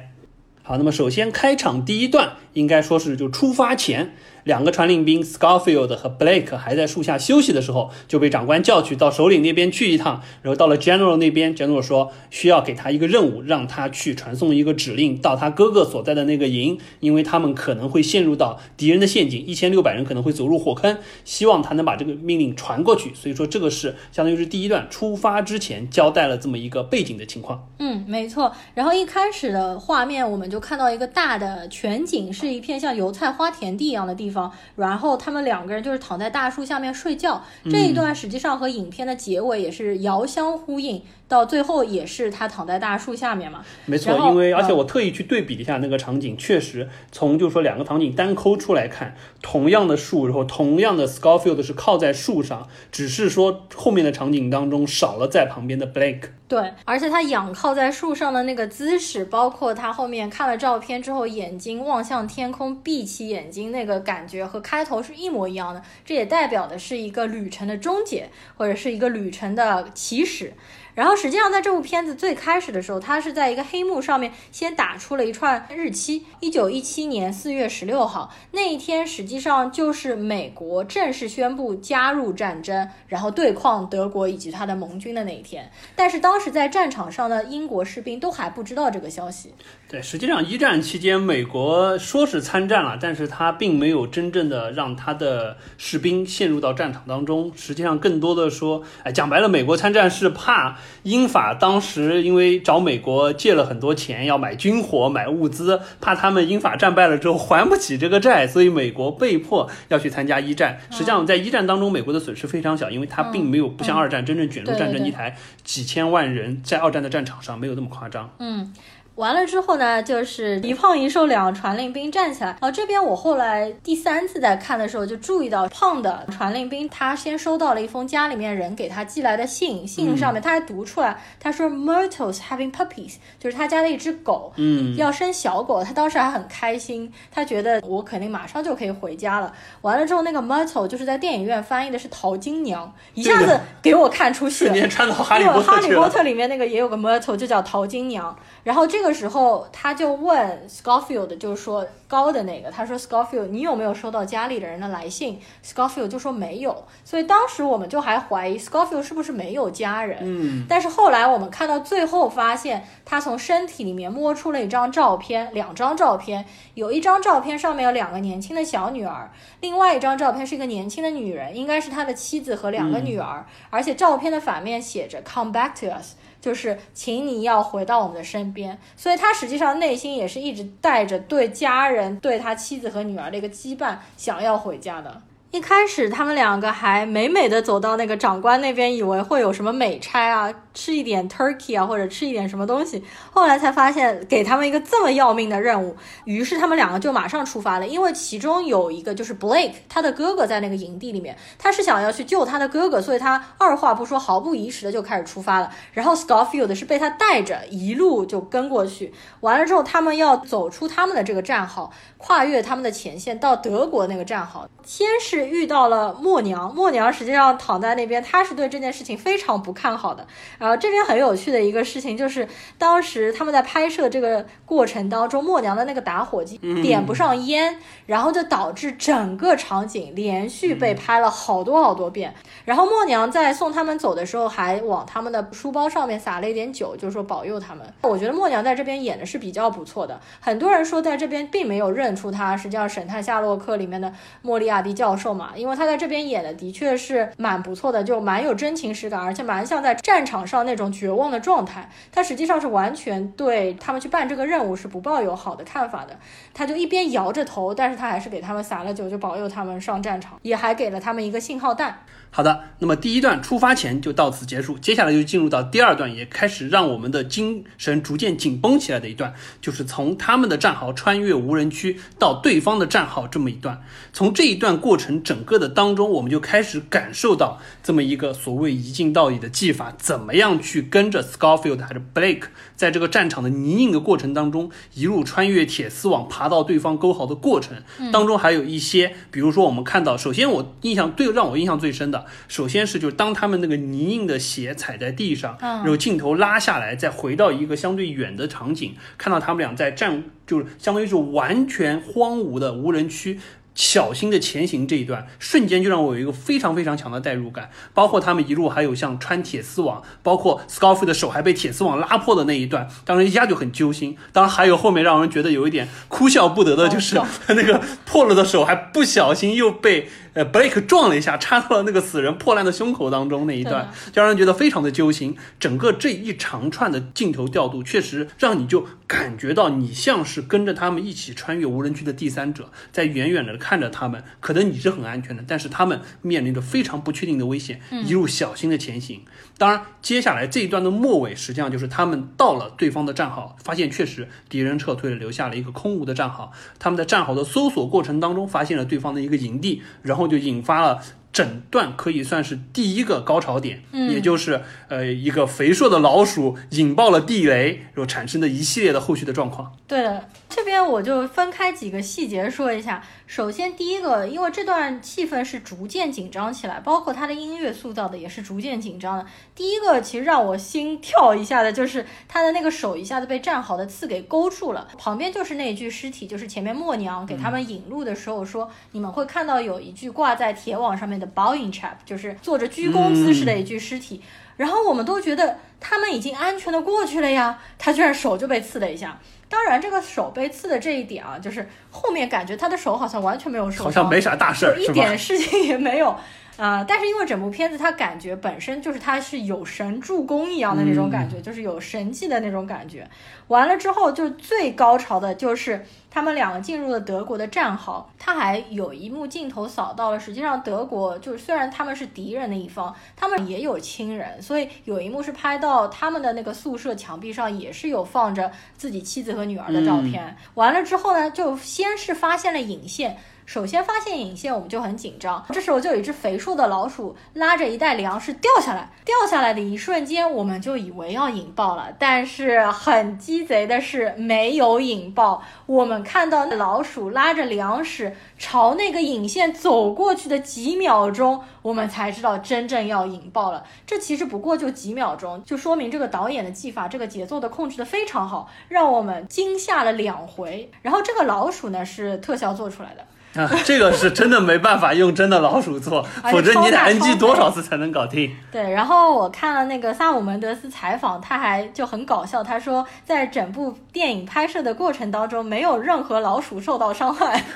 好，那么首先开场第一段应该说是就出发前，两个传令兵 Scarfield 和 Blake 还在树下休息的时候，就被长官叫去到首领那边去一趟。然后到了 General 那边，General 说需要给他一个任务，让他去传送一个指令到他哥哥所在的那个营，因为他们可能会陷入到敌人的陷阱，一千六百人可能会走入火坑，希望他能把这个命令传过去。所以说这个是相当于是第一段出发之前交代了这么一个背景的情况。嗯，没错。然后一开始的画面，我们就看到一个大的全景，是一片像油菜花田地一样的地方。然后他们两个人就是躺在大树下面睡觉。这一段实际上和影片的结尾也是遥相呼应，到最后也是他躺在大树下面嘛。没错因为而且嗯我特意去对比了一下那个场景，确实从就是说两个场景单抠出来看，同样的树，然后同样的 Scarfield 是靠在树上，只是说后面的场景当中少了在旁边的 Blake。对，而且他仰靠在树上的那个姿势，包括他后面看了照片之后，眼睛望向天空，闭起眼睛那个感觉和开头是一模一样的。这也代表的是一个旅程的终结，或者是一个旅程的起始。然后实际上，在这部片子最开始的时候，他是在一个黑幕上面先打出了一串日期，一九一七年四月十六号那一天，实际上就是美国正式宣布加入战争，然后对抗德国以及他的盟军的那一天。但是当时在战场上的英国士兵都还不知道这个消息。对，实际上一战期间，美国说是参战了，但是他并没有真正的让他的士兵陷入到战场当中。实际上，更多的说，哎，讲白了，美国参战是怕英法当时因为找美国借了很多钱，要买军火、买物资，怕他们英法战败了之后还不起这个债，所以美国被迫要去参加一战。实际上，在一战当中，美国的损失非常小，因为他并没有不像二战真正卷入战争，一台几千万人在二战的战场上没有那么夸张。嗯，完了之后呢，就是一胖一瘦两个传令兵站起来。然后这边我后来第三次在看的时候，就注意到胖的传令兵他先收到了一封家里面人给他寄来的信，信上面他还读出来，他说 Myrtle's having puppies，就是他家的一只狗，嗯，要生小狗，他当时还很开心，他觉得我肯定马上就可以回家了。完了之后，那个 Myrtle 就是在电影院翻译的是淘金娘，一下子给我看出去了。瞬间穿到哈利波因为哈利波。特里面那个也有个 Myrtle，就叫淘金娘。然后这个时候他就问 Scarfield，就是说高的那个，他说 Scarfield，你有没有收到家里的人的来信？Scarfield 就说没有。所以当时我们就还怀疑 Scarfield 是不是没有家人。嗯，但是后来我们看到最后发现，他从身体里面摸出了一张照片，两张照片，有一张照片上面有两个年轻的小女儿，另外一张照片是一个年轻的女人，应该是他的妻子和两个女儿，而且照片的反面写着 “Come back to us”。就是，请你要回到我们的身边，所以他实际上内心也是一直带着对家人、对他妻子和女儿的一个羁绊，想要回家的。一开始他们两个还美美的走到那个长官那边，以为会有什么美差啊，吃一点 turkey 啊，或者吃一点什么东西。后来才发现给他们一个这么要命的任务，于是他们两个就马上出发了。因为其中有一个就是 Blake，他的哥哥在那个营地里面，他是想要去救他的哥哥，所以他二话不说，毫不疑迟的就开始出发了。然后 Scofield 是被他带着一路就跟过去，完了之后他们要走出他们的这个战壕，跨越他们的前线到德国那个战壕，先是。遇到了默娘，默娘实际上躺在那边，她是对这件事情非常不看好的。然后这边很有趣的一个事情就是，当时他们在拍摄这个过程当中，默娘的那个打火机点不上烟，然后就导致整个场景连续被拍了好多好多遍。然后默娘在送他们走的时候，还往他们的书包上面撒了一点酒，就是说保佑他们。我觉得默娘在这边演的是比较不错的。很多人说在这边并没有认出她，实际上《神探夏洛克》里面的莫利亚蒂教授。嘛，因为他在这边演的的确是蛮不错的，就蛮有真情实感，而且蛮像在战场上那种绝望的状态。他实际上是完全对他们去办这个任务是不抱有好的看法的。他就一边摇着头，但是他还是给他们撒了酒，就保佑他们上战场，也还给了他们一个信号弹。好的，那么第一段出发前就到此结束，接下来就进入到第二段，也开始让我们的精神逐渐紧绷起来的一段，就是从他们的战壕穿越无人区到对方的战壕这么一段。从这一段过程整个的当中，我们就开始感受到这么一个所谓一镜到底的技法，怎么样去跟着 Scarfield 还是 Blake 在这个战场的泥泞的过程当中，一路穿越铁丝网爬到对方沟壕的过程当中，还有一些，比如说我们看到，首先我印象最让我印象最深的。首先是，就是当他们那个泥泞的鞋踩在地上，然后镜头拉下来，再回到一个相对远的场景，看到他们俩在站，就是相当于是完全荒芜的无人区。小心的前行这一段，瞬间就让我有一个非常非常强的代入感。包括他们一路还有像穿铁丝网，包括 Scarf 的手还被铁丝网拉破的那一段，当时一下就很揪心。当然还有后面让人觉得有一点哭笑不得的，就是 那个破了的手还不小心又被。呃，Blake 撞了一下，插到了那个死人破烂的胸口当中那一段，就让人觉得非常的揪心。整个这一长串的镜头调度，确实让你就感觉到你像是跟着他们一起穿越无人区的第三者，在远远的看着他们。可能你是很安全的，但是他们面临着非常不确定的危险，一路小心的前行。当然，接下来这一段的末尾，实际上就是他们到了对方的战壕，发现确实敌人撤退了，留下了一个空无的战壕。他们在战壕的搜索过程当中，发现了对方的一个营地，然后就引发了。整段可以算是第一个高潮点，也就是呃一个肥硕的老鼠引爆了地雷，然后产生的一系列的后续的状况。对的，这边我就分开几个细节说一下。首先，第一个，因为这段气氛是逐渐紧张起来，包括它的音乐塑造的也是逐渐紧张的。第一个，其实让我心跳一下的就是他的那个手一下子被站好的刺给勾住了，旁边就是那具尸体，就是前面默娘给他们引路的时候说，你们会看到有一具挂在铁网上面的 bowing chap，就是做着鞠躬姿势的一具尸体。然后我们都觉得他们已经安全的过去了呀，他居然手就被刺了一下。当然，这个手被刺的这一点啊，就是后面感觉他的手好像完全没有受伤，好像没啥大事儿，一点事情也没有。啊，但是因为整部片子，他感觉本身就是他是有神助攻一样的那种感觉，就是有神迹的那种感觉。完了之后，就最高潮的就是他们两个进入了德国的战壕，他还有一幕镜头扫到了，实际上德国就是虽然他们是敌人的一方，他们也有亲人，所以有一幕是拍到他们的那个宿舍墙壁上也是有放着自己妻子和女儿的照片。完了之后呢，就先是发现了引线。首先发现引线，我们就很紧张。这时候就有一只肥硕的老鼠拉着一袋粮食掉下来，掉下来的一瞬间，我们就以为要引爆了。但是很鸡贼的是，没有引爆。我们看到老鼠拉着粮食朝那个引线走过去的几秒钟，我们才知道真正要引爆了。这其实不过就几秒钟，就说明这个导演的技法，这个节奏的控制的非常好，让我们惊吓了两回。然后这个老鼠呢，是特效做出来的。啊，这个是真的没办法用真的老鼠做，否则你得 NG 多少次才能搞定？对，然后我看了那个萨姆门德斯采访，他还就很搞笑，他说在整部电影拍摄的过程当中，没有任何老鼠受到伤害。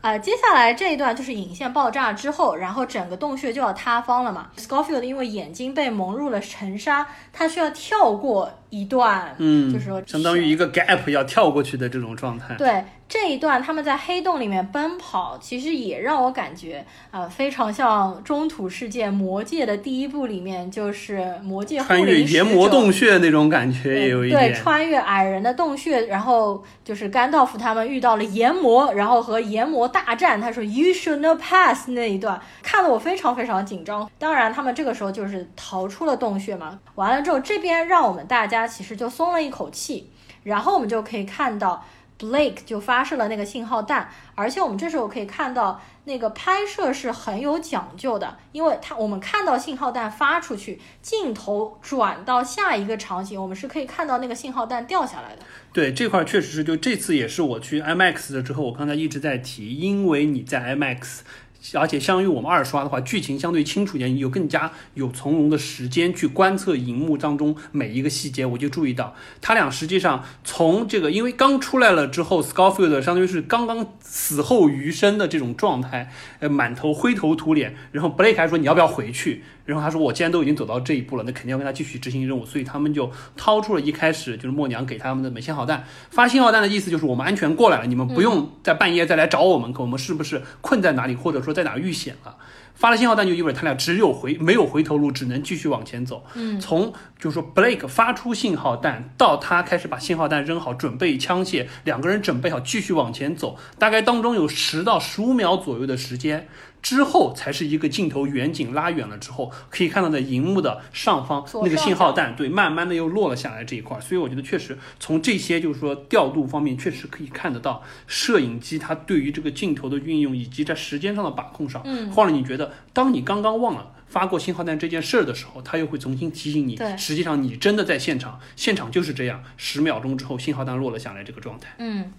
啊，接下来这一段就是引线爆炸之后，然后整个洞穴就要塌方了嘛。Scofield 因为眼睛被蒙入了尘沙，他需要跳过一段，嗯，就是说相当于一个 gap 要跳过去的这种状态。对这一段他们在黑洞里面奔跑，其实也让我感觉啊、呃非常像中土世界魔界的第一部里面，就是魔界护穿越灵使研魔洞穴那种感觉也有一点对，点。穿越矮人的洞穴，然后就是甘道夫他们遇到了炎魔，然后和炎魔大战。他说 “You should not pass” 那一段，看得我非常非常紧张。当然，他们这个时候就是逃出了洞穴嘛。完了之后，这边让我们大家大家其实就松了一口气，然后我们就可以看到 Blake 就发射了那个信号弹，而且我们这时候可以看到那个拍摄是很有讲究的，因为它我们看到信号弹发出去，镜头转到下一个场景，我们是可以看到那个信号弹掉下来的。对这块确实是，就这次也是我去 IMAX 的之后，我刚才一直在提，因为你在 IMAX。而且相当于我们二刷的话，剧情相对清楚一点，有更加有从容的时间去观测荧幕当中每一个细节。我就注意到，他俩实际上从这个，因为刚出来了之后，Scofield 相当于是刚刚死后余生的这种状态，呃，满头灰头土脸。然后 Blake 还说你要不要回去？然后他说我既然都已经走到这一步了，那肯定要跟他继续执行任务。所以他们就掏出了一开始就是默娘给他们的信号弹。发信号弹的意思就是我们安全过来了，你们不用在半夜再来找我们，可我们是不是困在哪里，或者说在哪儿遇险了？发了信号弹就意味着他俩只有回没有回头路，只能继续往前走。嗯，从就是说 Blake 发出信号弹到他开始把信号弹扔好，准备枪械，两个人准备好继续往前走，大概当中有十到十五秒左右的时间。之后才是一个镜头远景拉远了之后，可以看到在荧幕的上方那个信号弹，对，慢慢的又落了下来这一块儿。所以我觉得确实从这些就是说调度方面，确实可以看得到摄影机它对于这个镜头的运用以及在时间上的把控上，嗯或者你觉得，当你刚刚忘了。发过信号弹这件事儿的时候，它又会重新提醒你对，实际上你真的在现场，现场就是这样，十秒钟之后信号弹落了下来这个状态。嗯，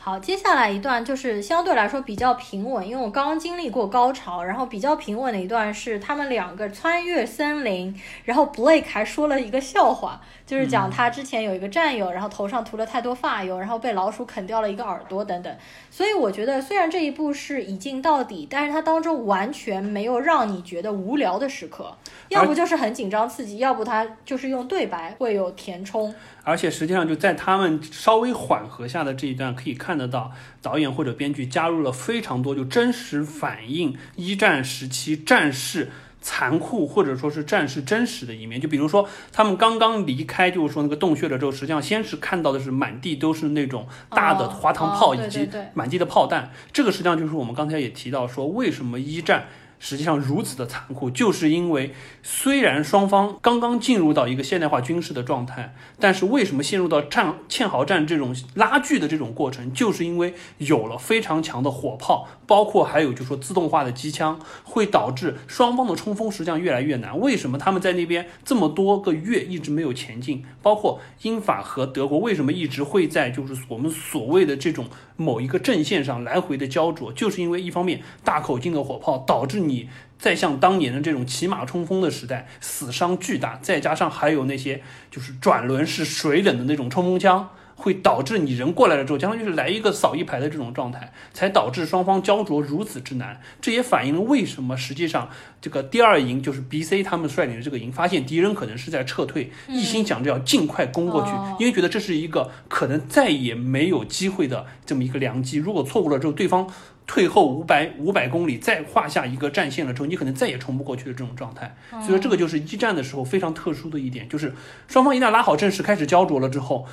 好，接下来一段就是相对来说比较平稳，因为我刚刚经历过高潮，然后比较平稳的一段是他们两个穿越森林，然后 Blake 还说了一个笑话，就是讲他之前有一个战友，然后头上涂了太多发油，然后被老鼠啃掉了一个耳朵等等。所以我觉得虽然这一部是一镜到底，但是它当中完全没有让你觉得无聊的时刻，要不就是很紧张刺激，要不它就是用对白会有填充。而且实际上就在他们稍微缓和下的这一段，可以看得到导演或者编剧加入了非常多就真实反映一战时期战事。残酷或者说是战士真实的一面，就比如说他们刚刚离开，就是说那个洞穴了之后，实际上先是看到的是满地都是那种大的滑膛炮以及满地的炮弹。这个实际上就是我们刚才也提到说，为什么一战实际上如此的残酷，就是因为虽然双方刚刚进入到一个现代化军事的状态，但是为什么陷入到战堑壕战这种拉锯的这种过程，就是因为有了非常强的火炮，包括还有就说自动化的机枪，会导致双方的冲锋实际上越来越难。为什么他们在那边这么多个月一直没有前进？包括英法和德国为什么一直会在就是我们所谓的这种某一个阵线上来回的焦灼，就是因为一方面大口径的火炮导致你。再像当年的这种骑马冲锋的时代，死伤巨大，再加上还有那些就是转轮式水冷的那种冲锋枪，会导致你人过来了之后，相当于是来一个扫一排的这种状态，才导致双方焦灼如此之难。这也反映了为什么实际上这个第二营就是 B C 他们率领的这个营，发现敌人可能是在撤退，一心想着要尽快攻过去，哦因为觉得这是一个可能再也没有机会的这么一个良机。如果错过了之后，对方。退后五百五百公里，再画下一个战线了之后，你可能再也冲不过去的这种状态。所以说，这个就是一战的时候非常特殊的一点，就是双方一旦拉好阵势，开始焦灼了之后，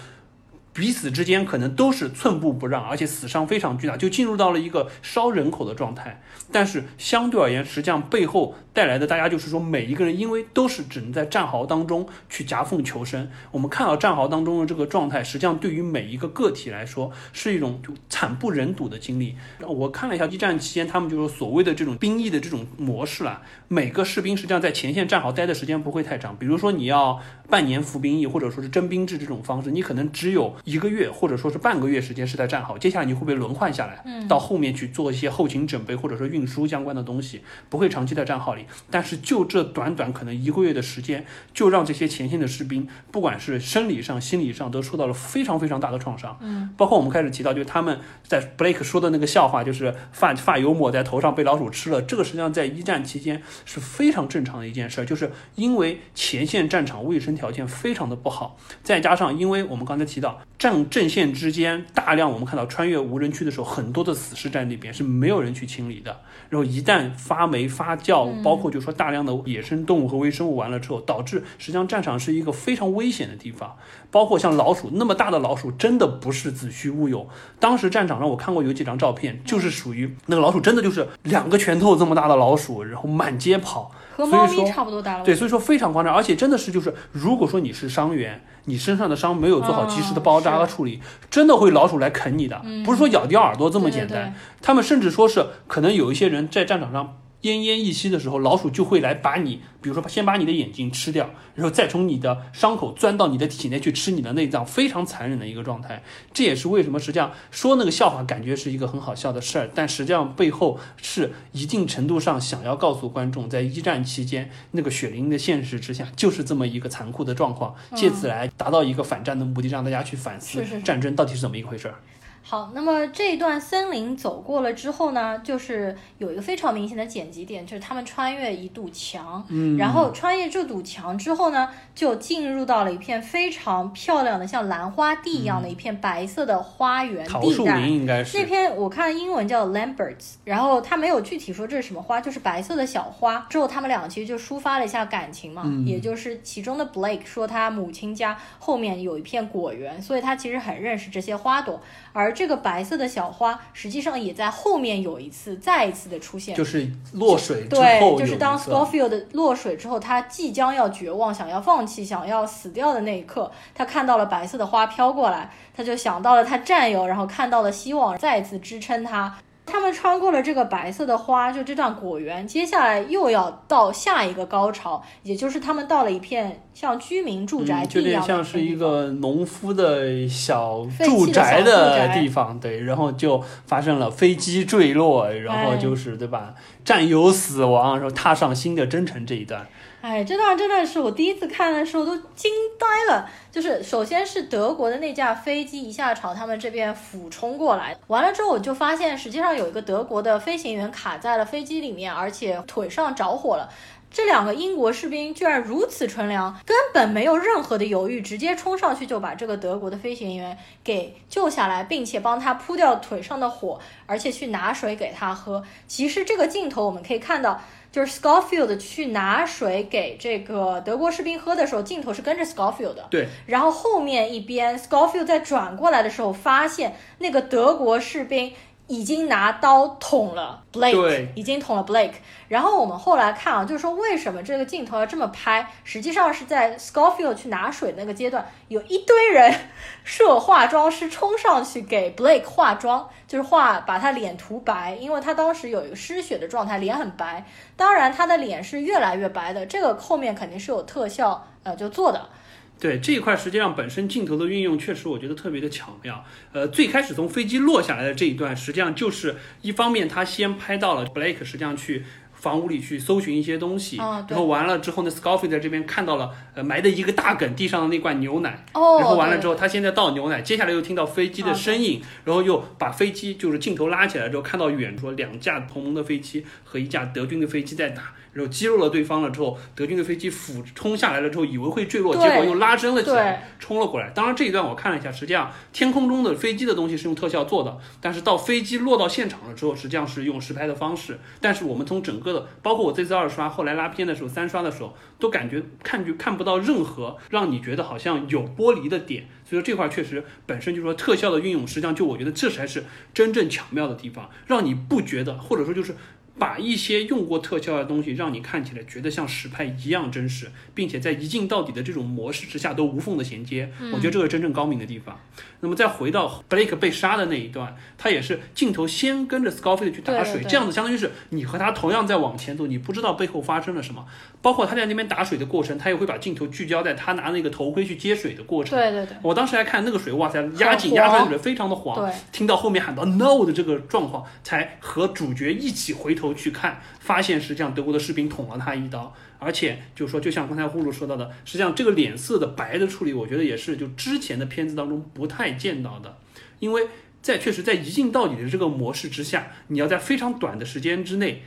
彼此之间可能都是寸步不让，而且死伤非常巨大，就进入到了一个烧人口的状态。但是相对而言，实际上背后带来的，大家就是说，每一个人因为都是只能在战壕当中去夹缝求生。我们看到战壕当中的这个状态，实际上对于每一个个体来说，是一种就惨不忍睹的经历。我看了一下一战期间他们就是所谓的这种兵役的这种模式啦，每个士兵实际上在前线战壕待的时间不会太长。比如说你要半年服兵役，或者说是征兵制这种方式，你可能只有一个月或者说是半个月时间是在战壕，接下来你会被轮换下来，到后面去做一些后勤准备或者说运输相关的东西，不会长期在战壕里。但是就这短短可能一个月的时间，就让这些前线的士兵，不管是生理上、心理上，都受到了非常非常大的创伤。嗯，包括我们开始提到，就是他们在 Blake 说的那个笑话，就是发发油抹在头上被老鼠吃了，这个实际上在一战期间是非常正常的一件事儿，就是因为前线战场卫生生条件非常的不好，再加上因为我们刚才提到战阵线之间大量我们看到穿越无人区的时候，很多的死尸在那边是没有人去清理的，然后一旦发霉发酵，包括就说大量的野生动物和微生物完了之后，导致实际上战场是一个非常危险的地方，包括像老鼠那么大的老鼠，真的不是子虚乌有。当时战场上我看过有几张照片，就是属于那个老鼠真的就是两个拳头这么大的老鼠，然后满街跑。和猫咪所以说差不多大了。对，所以说非常夸张，而且真的是就是，如果说你是伤员，你身上的伤没有做好及时的包扎和处理，真的会老鼠来啃你的，不是说咬掉耳朵这么简单。对对对他们甚至说是可能有一些人在战场上奄奄一息的时候，老鼠就会来把你，比如说先把你的眼睛吃掉，然后再从你的伤口钻到你的体内去吃你的内脏，非常残忍的一个状态。这也是为什么实际上说那个笑话感觉是一个很好笑的事儿，但实际上背后是一定程度上想要告诉观众，在一战期间那个血淋淋的现实之下，就是这么一个残酷的状况，借此来达到一个反战的目的，让大家去反思战争到底是怎么一回事儿。好，那么这一段森林走过了之后呢，就是有一个非常明显的剪辑点，就是他们穿越一堵墙，嗯，然后穿越这堵墙之后呢，就进入到了一片非常漂亮的像兰花地一样的一片白色的花园地带。林应该是那篇我看英文叫 Lamberts，然后他没有具体说这是什么花，就是白色的小花。之后他们俩其实就抒发了一下感情嘛，也就是其中的 Blake 说他母亲家后面有一片果园，所以他其实很认识这些花朵。而这个白色的小花实际上也在后面有一次再一次的出现，就是落水之对，后就是当有一个 Scofield 落水之后，他即将要绝望、想要放弃、想要死掉的那一刻，他看到了白色的花飘过来，他就想到了他战友，然后看到了希望，再一次支撑他。他们穿过了这个白色的花，就这段果园，接下来又要到下一个高潮，也就是他们到了一片像居民住宅嗯，就有点地一样的像是一个农夫的小住宅的地方，对，然后就发生了飞机坠落，然后哎。就是对吧，战友死亡，然后踏上新的征程这一段，哎，这段真的是我第一次看的时候都惊呆了。就是首先是德国的那架飞机一下朝他们这边俯冲过来，完了之后我就发现实际上有一个德国的飞行员卡在了飞机里面，而且腿上着火了。这两个英国士兵居然如此纯良，根本没有任何的犹豫，直接冲上去就把这个德国的飞行员给救下来，并且帮他扑掉腿上的火，而且去拿水给他喝。其实这个镜头我们可以看到，就是 Scofield 去拿水给这个德国士兵喝的时候，镜头是跟着 Scofield 的。对，然后后面一边 Scofield 在转过来的时候，发现那个德国士兵已经拿刀捅了 Blake，对已经捅了 Blake。然后我们后来看啊，就是说为什么这个镜头要这么拍？实际上是在 Scofield 去拿水那个阶段，有一堆人设化妆师冲上去给 Blake 化妆，就是化把他脸涂白，因为他当时有一个失血的状态，脸很白。当然他的脸是越来越白的，这个后面肯定是有特效呃就做的。对这一块，实际上本身镜头的运用确实我觉得特别的巧妙。呃，最开始从飞机落下来的这一段，实际上就是一方面他先拍到了 Blake 实际上去。房屋里去搜寻一些东西，哦然后完了之后呢，Scofield 在这边看到了呃埋的一个大梗地上的那罐牛奶，哦，然后完了之后，他现在倒牛奶，接下来又听到飞机的声音，然后又把飞机就是镜头拉起来之后，看到远处两架同盟的飞机和一架德军的飞机在打，然后击落了对方了之后，德军的飞机俯冲下来了之后，以为会坠落，结果又拉升了起来，冲了过来。当然这一段我看了一下，实际上天空中的飞机的东西是用特效做的，但是到飞机落到现场了之后，实际上是用实拍的方式。但是我们从整个的，包括我这次二刷，后来拉片的时候，三刷的时候，都感觉看就看不到任何让你觉得好像有剥离的点。所以说这块确实本身就说特效的运用，实际上就我觉得这才是真正巧妙的地方，让你不觉得，或者说就是。把一些用过特效的东西，让你看起来觉得像实拍一样真实，并且在一镜到底的这种模式之下都无缝的衔接，我觉得这个真正高明的地方。那么再回到 Blake 被杀的那一段，他也是镜头先跟着 Scofield 去打水，这样子相当于是你和他同样在往前走，你不知道背后发生了什么。包括他在那边打水的过程，他也会把镜头聚焦在他拿那个头盔去接水的过程。对对对我当时还看那个水，哇塞，压紧压出来的水非常的黄。对，听到后面喊到 no 的这个状况，才和主角一起回头去看，发现是这样德国的士兵捅了他一刀，而且就说就像刚才呼噜说到的，实际上这个脸色的白的处理，我觉得也是就之前的片子当中不太见到的，因为在确实在一镜到底的这个模式之下，你要在非常短的时间之内。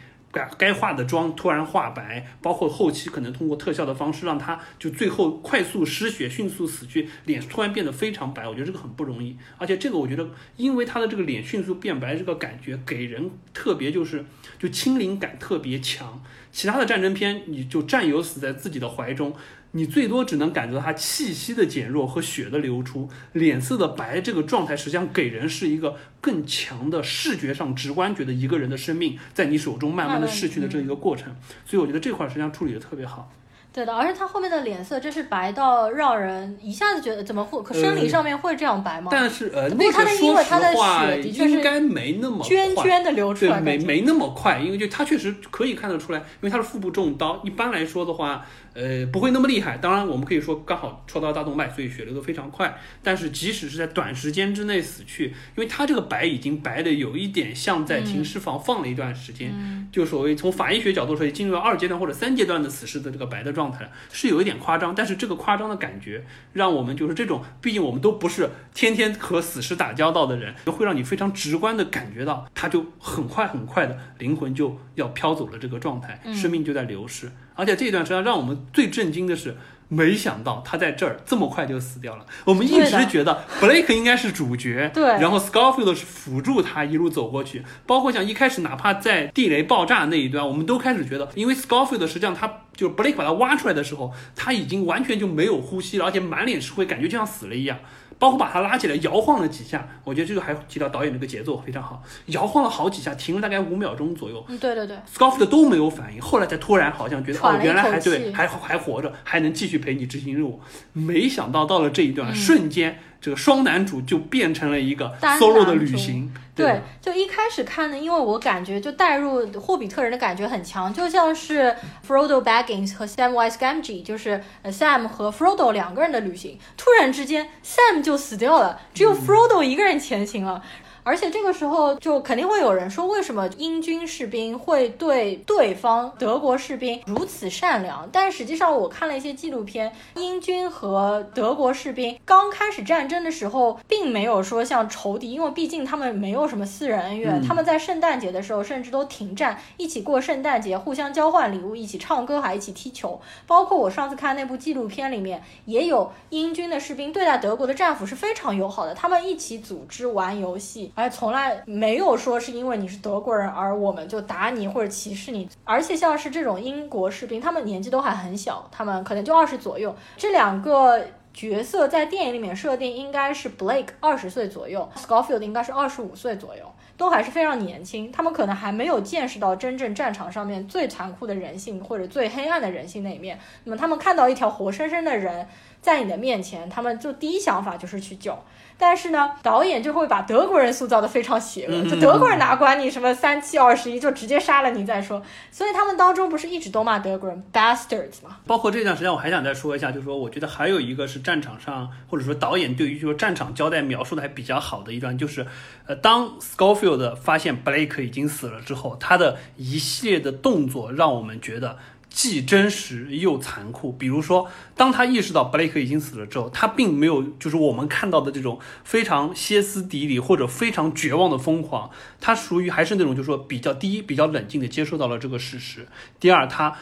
该化的妆突然化白，包括后期可能通过特效的方式让他就最后快速失血、迅速死去，脸突然变得非常白，我觉得这个很不容易。而且这个我觉得，因为他的这个脸迅速变白这个感觉，给人特别就是就亲临感特别强。其他的战争片，你就战友死在自己的怀中。你最多只能感觉到他气息的减弱和血的流出，脸色的白这个状态，实际上给人是一个更强的视觉上直观觉得一个人的生命在你手中慢慢的逝去的这一个过程。所以我觉得这块实际上处理的特别好。对的，而且他后面的脸色真是白到让人一下子觉得怎么会？可生理上面会这样白吗？但是呃，不过他的因说实为他的话血的确是应该没那么涓快涓的流出对，来，没没那么快，因为就他确实可以看得出来，因为他是腹部中刀，一般来说的话，呃，不会那么厉害。当然，我们可以说刚好戳到大动脉，所以血流的非常快。但是即使是在短时间之内死去，因为他这个白已经白的有一点像在停尸房放了一段时间，就所谓从法医学角度说，已进入了二阶段或者三阶段的死尸的这个白的状态了，是有一点夸张。但是这个夸张的感觉，让我们就是这种，毕竟我们都不是天天和死尸打交道的人，会让你非常直观的感觉到，他就很快很快的灵魂就要飘走了这个状态，生命就在流逝。而且这一段实际上让我们最震惊的是。没想到他在这儿这么快就死掉了。我们一直觉得 Blake 应该是主角，对然后 Scarfield 是辅助他一路走过去。包括像一开始哪怕在地雷爆炸那一段，我们都开始觉得，因为 Scarfield 实际上他就是 Blake 把他挖出来的时候，他已经完全就没有呼吸了，而且满脸是灰，感觉就像死了一样。包括把他拉起来摇晃了几下，我觉得这个还提到导演这个节奏非常好，摇晃了好几下，停了大概五秒钟左右。嗯，对对对，，Scoffield 都没有反应，后来才突然好像觉得哦原来还对，还还活着，还能继续陪你执行任务。没想到到了这一嗯段，瞬间这个双男主就变成了一个 solo 的旅行。对，就一开始看呢，因为我感觉就带入霍比特人的感觉很强，就像是 Frodo Baggins 和 Samwise Gamgee，就是呃 Sam 和 Frodo 两个人的旅行，突然之间 Sam 就死掉了，只有 Frodo 一个人前行了。而且这个时候就肯定会有人说，为什么英军士兵会对对方德国士兵如此善良？但实际上我看了一些纪录片，英军和德国士兵刚开始战争的时候，并没有说像仇敌，因为毕竟他们没有什么私人恩怨，他们在圣诞节的时候甚至都停战，一起过圣诞节，互相交换礼物，一起唱歌，还一起踢球。包括我上次看那部纪录片里面，也有英军的士兵对待德国的战俘是非常友好的，他们一起组织玩游戏，而从来没有说是因为你是德国人而我们就打你或者歧视你。而且像是这种英国士兵，他们年纪都还很小，他们可能就二十左右。这两个角色在电影里面设定应该是 Blake 二十岁左右，Scarfield 应该是二十五岁左右。都还是非常年轻，他们可能还没有见识到真正战场上面最残酷的人性或者最黑暗的人性那一面。那么他们看到一条活生生的人在你的面前，他们就第一想法就是去救。但是呢，导演就会把德国人塑造的非常邪恶，嗯就德国人哪管你什么三七二十一，就直接杀了你再说。所以他们当中不是一直都骂德国人 bastards 吗？包括这段，时间我还想再说一下，就是说，我觉得还有一个是战场上，或者说导演对于就是战场交代描述的还比较好的一段，就是，呃，当 Scofield 发现 Blake 已经死了之后，他的一系列的动作让我们觉得。既真实又残酷。比如说，当他意识到 Blake 已经死了之后，他并没有就是我们看到的这种非常歇斯底里或者非常绝望的疯狂，他属于还是那种就是说比较第一比较冷静的接受到了这个事实，第二他。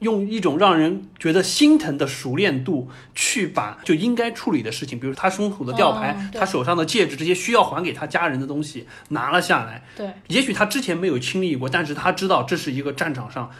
用一种让人觉得心疼的熟练度去把就应该处理的事情，比如他胸口的吊牌、哦他手上的戒指这些需要还给他家人的东西拿了下来。对，也许他之前没有经历过，但是他知道这是一个战场上。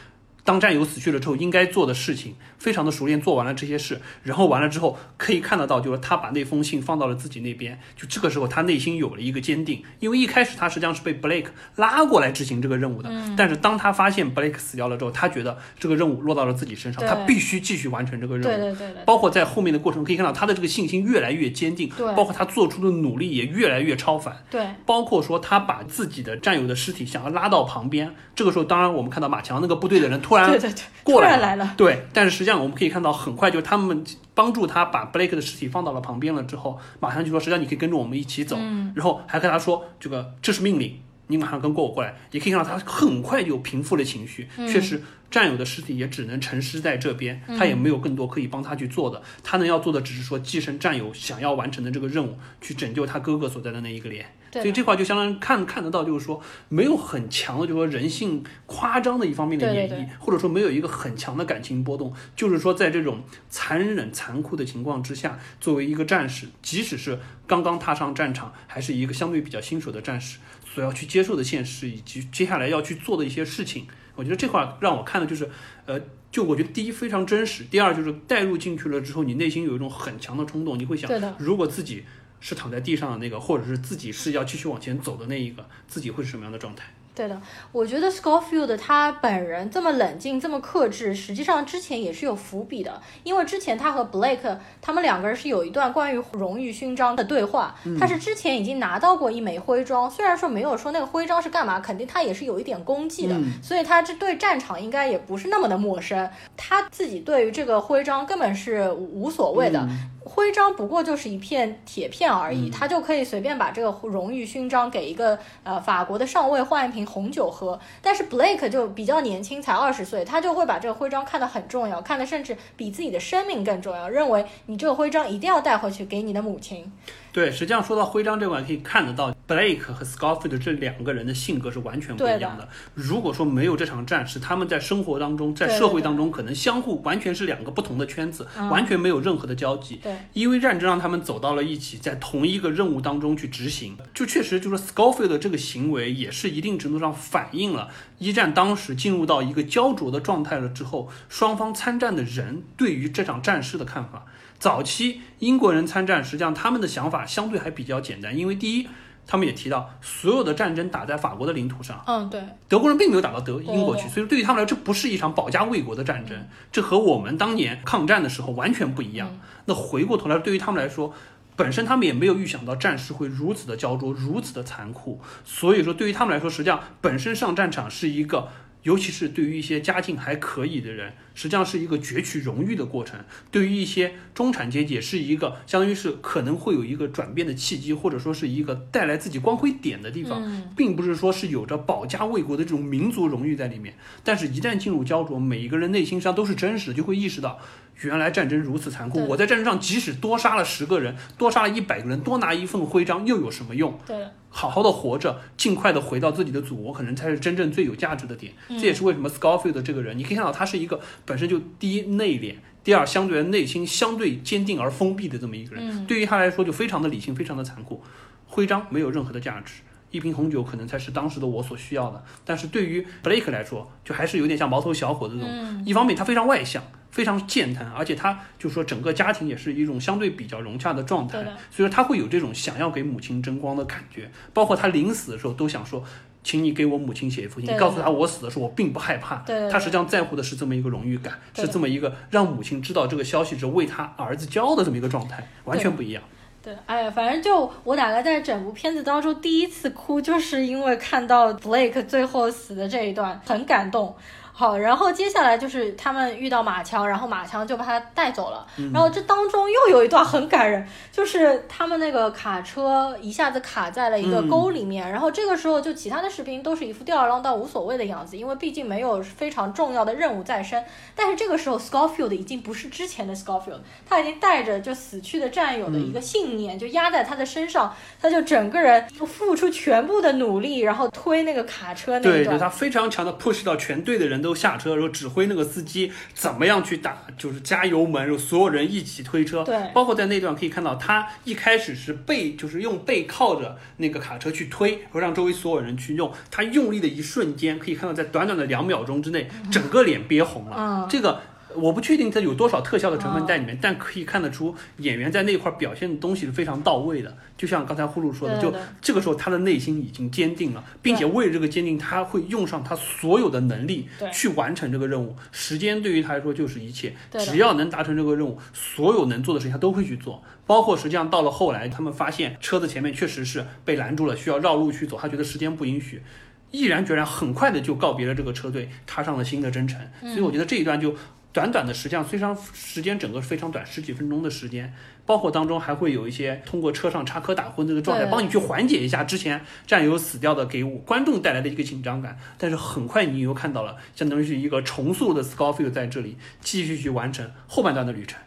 当战友死去了之后，应该做的事情，非常的熟练，做完了这些事，然后完了之后，可以看得到，就是他把那封信放到了自己那边，就这个时候他内心有了一个坚定，因为一开始他实际上是被 Blake 拉过来执行这个任务的，嗯但是当他发现 Blake 死掉了之后，他觉得这个任务落到了自己身上，他必须继续完成这个任务。对对对对，包括在后面的过程可以看到他的这个信心越来越坚定，对包括他做出的努力也越来越超凡。对包括说他把自己的战友的尸体想要拉到旁边，这个时候当然我们看到马强那个部队的人突然对对对，过来来了，对，但是实际上我们可以看到，很快就他们帮助他把 Blake 的尸体放到了旁边了之后，马上就说，实际上你可以跟着我们一起走，嗯。然后还跟他说，这个这是命令，你马上跟过我过来。也可以看到他很快就平复了情绪，嗯。确实战友的尸体也只能沉尸在这边，他也没有更多可以帮他去做的，他能要做的只是说继承战友想要完成的这个任务，去拯救他哥哥所在的那一个连。对所以这块就相当于看看得到，就是说没有很强的，就是说人性夸张的一方面的演绎，对对对或者说没有一个很强的感情波动，就是说在这种残忍残酷的情况之下，作为一个战士，即使是刚刚踏上战场，还是一个相对比较新手的战士，所要去接受的现实，以及接下来要去做的一些事情，我觉得这块让我看的就是，呃。就我觉得第一非常真实，第二就是带入进去了之后，你内心有一种很强的冲动，你会想，如果自己是躺在地上的那个，或者是自己是要继续往前走的那一个，自己会是什么样的状态？对的，我觉得 Scofield 他本人这么冷静、这么克制，实际上之前也是有伏笔的。因为之前他和 Blake 他们两个人是有一段关于荣誉勋章的对话，他是之前已经拿到过一枚徽章，虽然说没有说那个徽章是干嘛，肯定他也是有一点功绩的，所以他这对战场应该也不是那么的陌生。他自己对于这个徽章根本是无所谓的。徽章不过就是一片铁片而已，他就可以随便把这个荣誉勋章给一个呃法国的上尉换一瓶红酒喝。但是 Blake 就比较年轻，才二十岁，他就会把这个徽章看得很重要，看得甚至比自己的生命更重要，认为你这个徽章一定要带回去给你的母亲。对，实际上说到徽章这块，可以看得到 Blake 和 Scofield 这两个人的性格是完全不一样的。如果说没有这场战事，他们在生活当中，在社会当中，可能相互完全是两个不同的圈子，嗯完全没有任何的交集。对，因为战争让他们走到了一起，在同一个任务当中去执行，就确实就是 Scofield 的这个行为，也是一定程度上反映了一战当时进入到一个焦灼的状态了之后，双方参战的人对于这场战事的看法。早期英国人参战，实际上他们的想法相对还比较简单，因为第一，他们也提到所有的战争打在法国的领土上，嗯，对，德国人并没有打到德英国去，所以对于他们来说，这不是一场保家卫国的战争，这和我们当年抗战的时候完全不一样。那回过头来，对于他们来说，本身他们也没有预想到战事会如此的焦灼，如此的残酷，所以说对于他们来说，实际上本身上战场是一个。尤其是对于一些家境还可以的人，实际上是一个攫取荣誉的过程；对于一些中产阶级，也是一个相当于是可能会有一个转变的契机，或者说是一个带来自己光辉点的地方，并不是说是有着保家卫国的这种民族荣誉在里面。但是，一旦进入焦灼，每一个人内心上都是真实的，就会意识到。原来战争如此残酷，我在战争上即使多杀了十个人，多杀了一百个人，多拿一份徽章又有什么用？对，好好的活着，尽快的回到自己的祖国，可能才是真正最有价值的点。嗯这也是为什么 Scofield 这个人，你可以看到他是一个本身就第一内敛，第二相对内心相对坚定而封闭的这么一个人。嗯对于他来说就非常的理性，非常的残酷。徽章没有任何的价值。一瓶红酒可能才是当时的我所需要的，但是对于 Blake 来说，就还是有点像毛头小伙子这种。嗯一方面他非常外向，非常健谈，而且他就说整个家庭也是一种相对比较融洽的状态，所以说他会有这种想要给母亲争光的感觉。包括他临死的时候都想说，请你给我母亲写一封信，对对告诉她我死的时候我并不害怕。对对对他实际上在乎的是这么一个荣誉感，是这么一个让母亲知道这个消息之后为他儿子骄傲的这么一个状态，完全不一样。对，哎呀，反正就我大概在整部片子当中第一次哭，就是因为看到 Blake 最后死的这一段，很感动。好，然后接下来就是他们遇到马强，然后马强就把他带走了。然后这当中又有一段很感人，就是他们那个卡车一下子卡在了一个沟里面，然后这个时候就其他的士兵都是一副吊儿郎当、无所谓的样子，因为毕竟没有非常重要的任务在身。但是这个时候，Scofield 已经不是之前的 Scofield，他已经带着就死去的战友的一个信念，就压在他的身上，他就整个人付出全部的努力，然后推那个卡车那对，一段。就他非常强的 push 到全队的人都下车，然后指挥那个司机怎么样去打，就是加油门，然后所有人一起推车。对包括在那段可以看到，他一开始是背，就是用背靠着那个卡车去推，然后让周围所有人去用。他用力的一瞬间，可以看到在短短的两秒钟之内，整个脸憋红了。嗯这个。我不确定它有多少特效的成分在里面，但可以看得出演员在那块儿表现的东西是非常到位的。就像刚才呼噜说的，就对对这个时候他的内心已经坚定了，并且为了这个坚定，他会用上他所有的能力去完成这个任务。时间对于他来说就是一切，只要能达成这个任务，所有能做的事情他都会去做。包括实际上到了后来，他们发现车子前面确实是被拦住了，需要绕路去走，他觉得时间不允许。毅然决然，很快的就告别了这个车队，踏上了新的征程。所以我觉得这一段就短短的，实际上虽然时间整个非常短，十几分钟的时间，包括当中还会有一些通过车上插科打诨这个状态，帮你去缓解一下之前战友死掉的给我观众带来的一个紧张感。但是很快你又看到了，相当于是一个重塑的 Scofield 在这里继续去完成后半段的旅程。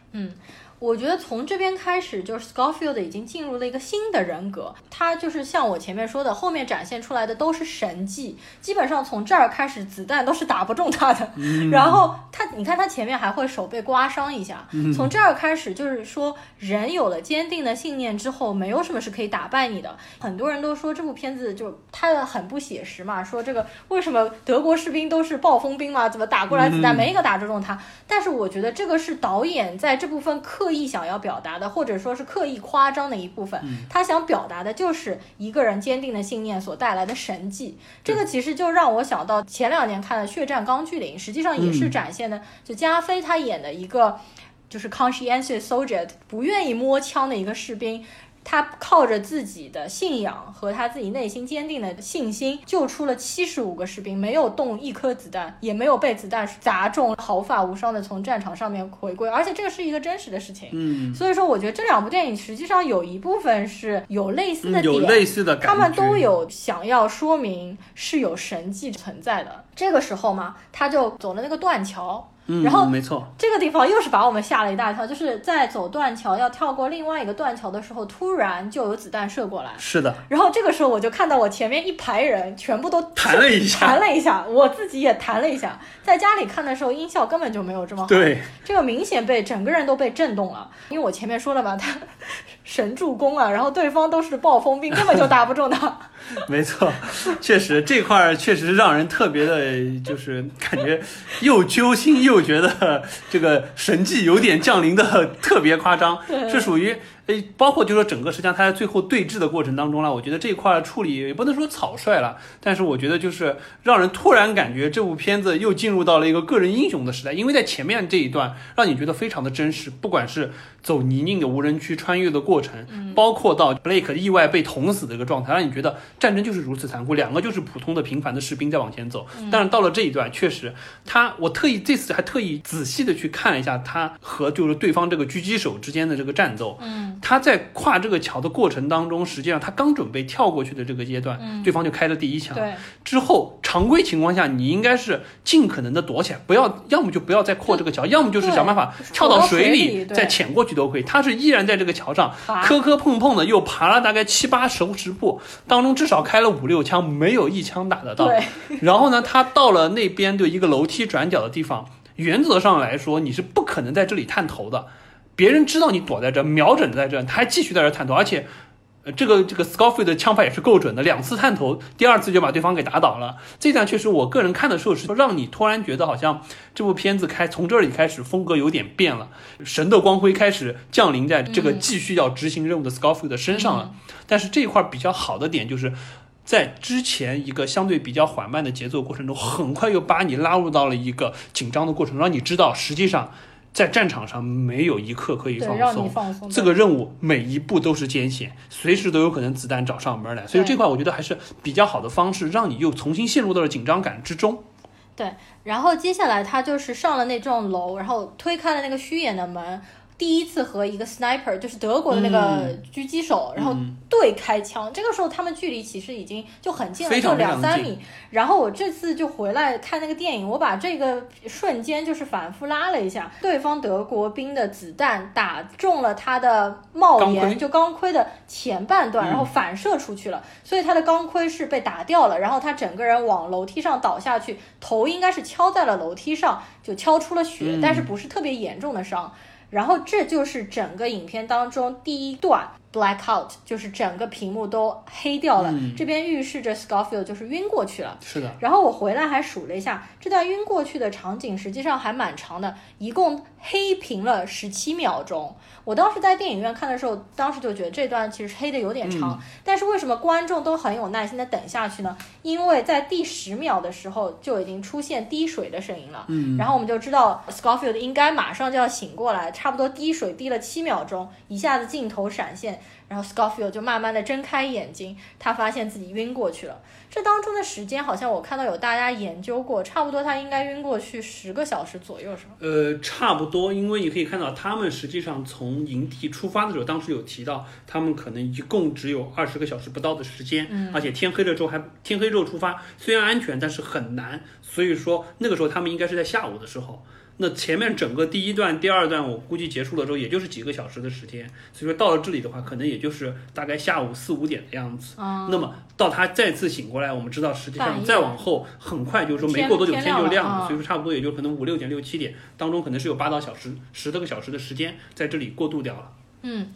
我觉得从这边开始，就是 Scofield 已经进入了一个新的人格。他就是像我前面说的，后面展现出来的都是神迹，基本上从这儿开始，子弹都是打不中他的。然后他，你看他前面还会手被刮伤一下，从这儿开始就是说，人有了坚定的信念之后，没有什么是可以打败你的。很多人都说这部片子就拍的很不写实嘛，说这个为什么德国士兵都是暴风兵嘛，怎么打过来子弹没一个打中他？但是我觉得这个是导演在这部分刻意想要表达的，或者说是刻意夸张的一部分。他想表达的就是一个人坚定的信念所带来的神迹。这个其实就让我想到前两年看的《血战钢锯岭》，实际上也是展现的，就加菲他演的一个就是 conscientious soldier，不愿意摸枪的一个士兵。他靠着自己的信仰和他自己内心坚定的信心，救出了七十五个士兵，没有动一颗子弹，也没有被子弹砸中，毫发无伤的从战场上面回归。而且这个是一个真实的事情。嗯，所以说，我觉得这两部电影实际上有一部分是有类似的点，有类似的感觉，他们都有想要说明是有神迹存在的。这个时候嘛，他就走了那个断桥。嗯，然后没错，这个地方又是把我们吓了一大跳，就是在走断桥要跳过另外一个断桥的时候，突然就有子弹射过来。是的，然后这个时候我就看到我前面一排人全部都弹了一下，弹了一下，我自己也弹了一下。在家里看的时候，音效根本就没有这么好，对，这个明显被整个人都被震动了。因为我前面说了嘛，他神助攻啊，然后对方都是暴风兵，根本就打不中他。没错，确实这块儿确实让人特别的，就是感觉又揪心又觉得这个神迹有点降临的特别夸张，是属于。诶，包括就说整个实际上他在最后对峙的过程当中呢，我觉得这一块处理也不能说草率了，但是我觉得就是让人突然感觉这部片子又进入到了一个个人英雄的时代，因为在前面这一段让你觉得非常的真实，不管是走泥泞的无人区穿越的过程，包括到 Blake 意外被捅死的一个状态，让你觉得战争就是如此残酷，两个就是普通的平凡的士兵在往前走。但是到了这一段，确实他我特意这次还特意仔细的去看了一下他和就是对方这个狙击手之间的这个战斗，嗯。他在跨这个桥的过程当中，实际上他刚准备跳过去的这个阶段，对方就开了第一枪。对，之后常规情况下，你应该是尽可能的躲起来，不要，要么就不要再过这个桥，要么就是想办法跳到水里再潜过去都可以。他是依然在这个桥上磕磕碰碰的，又爬了大概七八十十步，当中至少开了五六枪，没有一枪打得到。然后呢，他到了那边的一个楼梯转角的地方，原则上来说，你是不可能在这里探头的。别人知道你躲在这，瞄准在这，他还继续在这探头，而且，呃，这个这个 Scofield 的枪法也是够准的，两次探头，第二次就把对方给打倒了。这段确实，我个人看的时候是让你突然觉得好像这部片子开从这里开始风格有点变了，神的光辉开始降临在这个继续要执行任务的 Scofield 的身上了。但是这一块比较好的点就是在之前一个相对比较缓慢的节奏过程中，很快又把你拉入到了一个紧张的过程，让你知道实际上。在战场上没有一刻可以放松，这个任务每一步都是艰险，随时都有可能子弹找上门来，所以这块我觉得还是比较好的方式，让你又重新陷入到了紧张感之中。对，然后接下来他就是上了那幢楼，然后推开了那个虚掩的门。第一次和一个 sniper，就是德国的那个狙击手，然后对开枪。这个时候他们距离其实已经就很近了，就两三米。然后我这次就回来看那个电影，我把这个瞬间就是反复拉了一下。对方德国兵的子弹打中了他的帽檐，就钢盔的前半段，然后反射出去了，所以他的钢盔是被打掉了。然后他整个人往楼梯上倒下去，头应该是敲在了楼梯上，就敲出了血，但是不是特别严重的伤。然后这就是整个影片当中第一段。Blackout 就是整个屏幕都黑掉了，这边预示着 Scofield 就是晕过去了。是的。然后我回来还数了一下，这段晕过去的场景实际上还蛮长的，一共黑屏了十七秒钟。我当时在电影院看的时候，当时就觉得这段其实黑的有点长。但是为什么观众都很有耐心的等下去呢？因为在第十秒的时候就已经出现滴水的声音了。嗯。然后我们就知道 Scofield 应该马上就要醒过来，差不多滴水滴了七秒钟，一下子镜头闪现。然后 Scofield 就慢慢的睁开眼睛，他发现自己晕过去了。这当中的时间好像我看到有大家研究过，差不多他应该晕过去十个小时左右，是吗？呃，差不多，因为你可以看到他们实际上从营地出发的时候，当时有提到他们可能一共只有二十个小时不到的时间，嗯，而且天黑了之后还天黑之后出发，虽然安全，但是很难，所以说那个时候他们应该是在下午的时候。那前面整个第一段、第二段，我估计结束了之后，也就是几个小时的时间。所以说到了这里的话，可能也就是大概下午四五点的样子。嗯，那么到他再次醒过来，我们知道实际上再往后很快就是说没过多久天天就亮了，所以说差不多也就可能五六点六七点当中可能是有八到小时十多个小时的时间在这里过渡掉了。嗯，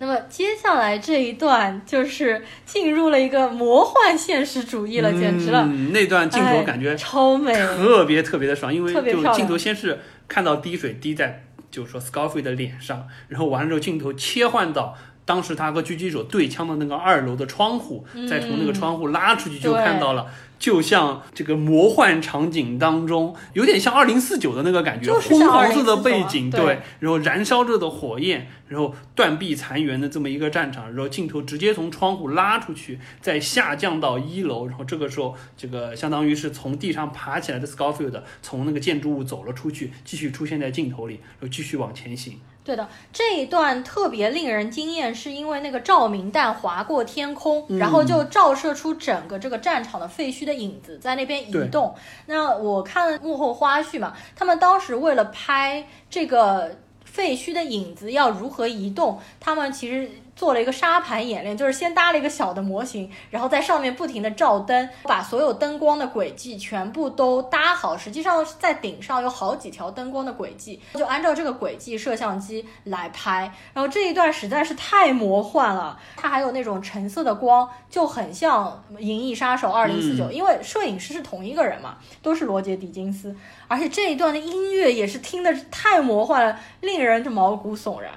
那么接下来这一段就是进入了一个魔幻现实主义了，简直了，嗯，那段镜头哎感觉超美。特别特别的爽，因为就镜头先是看到滴水滴在就是说 Scarface 的脸上，然后完了之后镜头切换到。当时他和狙击手对枪的那个二楼的窗户，再从那个窗户拉出去，就看到了，就像这个魔幻场景当中，有点像二零四九的那个感觉，昏黄色的背景，啊对然后燃烧着的火焰，然后断壁残垣的这么一个战场，然后镜头直接从窗户拉出去，再下降到一楼，然后这个时候，这个相当于是从地上爬起来的 Scarfield 从那个建筑物走了出去，继续出现在镜头里，然后继续往前行。对的，这一段特别令人惊艳，是因为那个照明弹划过天空，嗯然后就照射出整个这个战场的废墟的影子在那边移动。那我看了幕后花絮嘛，他们当时为了拍这个废墟的影子要如何移动，他们其实。做了一个沙盘演练，就是先搭了一个小的模型，然后在上面不停的照灯，把所有灯光的轨迹全部都搭好。实际上在顶上有好几条灯光的轨迹，就按照这个轨迹摄像机来拍。然后这一段实在是太魔幻了，它还有那种橙色的光，就很像《银翼杀手二零四九》，因为摄影师是同一个人嘛，都是罗杰·狄金斯。而且这一段的音乐也是听的太魔幻了，令人就毛骨悚然。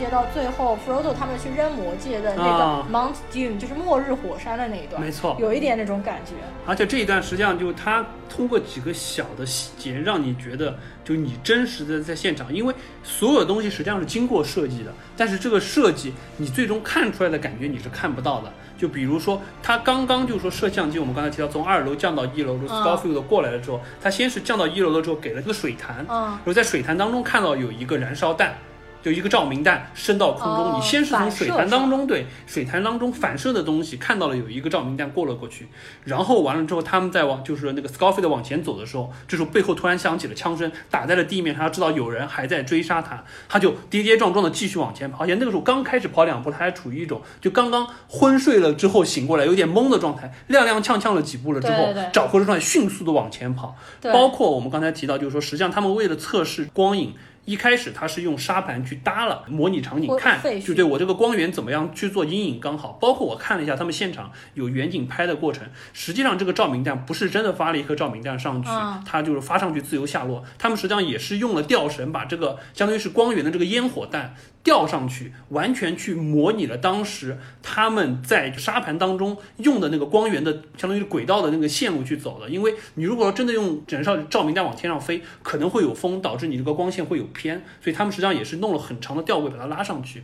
界到最后，Frodo 他们去扔魔戒的那个啊 Mount Doom，、就是末日火山的那一段，没错有一点那种感觉。而且这一段实际上就他通过几个小的细节，让你觉得就你真实的在现场，因为所有东西实际上是经过设计的，但是这个设计你最终看出来的感觉你是看不到的。就比如说，他刚刚就说摄像机，我们刚才提到从二楼降到一楼，如 Scarfield 过来了之后，他先是降到一楼了之后给了个水潭，嗯然后在水潭当中看到有一个燃烧弹，就一个照明弹升到空中，哦你先是从水潭当中对水潭当中反射的东西看到了有一个照明弹过了过去，然后完了之后他们再往就是那个 Scarfield 往前走的时候，这时候背后突然响起了枪声，打在了地面上，他知道有人还在追杀他，他就跌跌撞撞的继续往前跑，而且那个时候刚开始跑两步，他还处于一种就刚刚昏睡了之后醒过来有点懵的状态，踉踉跄跄了几步了之后，找回了状态，迅速的往前跑。对包括我们刚才提到，就是说，实际上他们为了测试光影，一开始它是用沙盘去搭了模拟场景看就对我这个光源怎么样去做阴影刚好。包括我看了一下他们现场有远景拍的过程，实际上这个照明弹不是真的发了一颗照明弹上去，嗯它就是发上去自由下落。他们实际上也是用了吊绳把这个相当于是光源的这个烟火弹吊上去，完全去模拟了当时他们在沙盘当中用的那个光源的相当于是轨道的那个线路去走的。因为你如果要真的用整照照明弹往天上飞，可能会有风，导致你这个光线会有偏，所以他们实际上也是弄了很长的吊轨把它拉上去。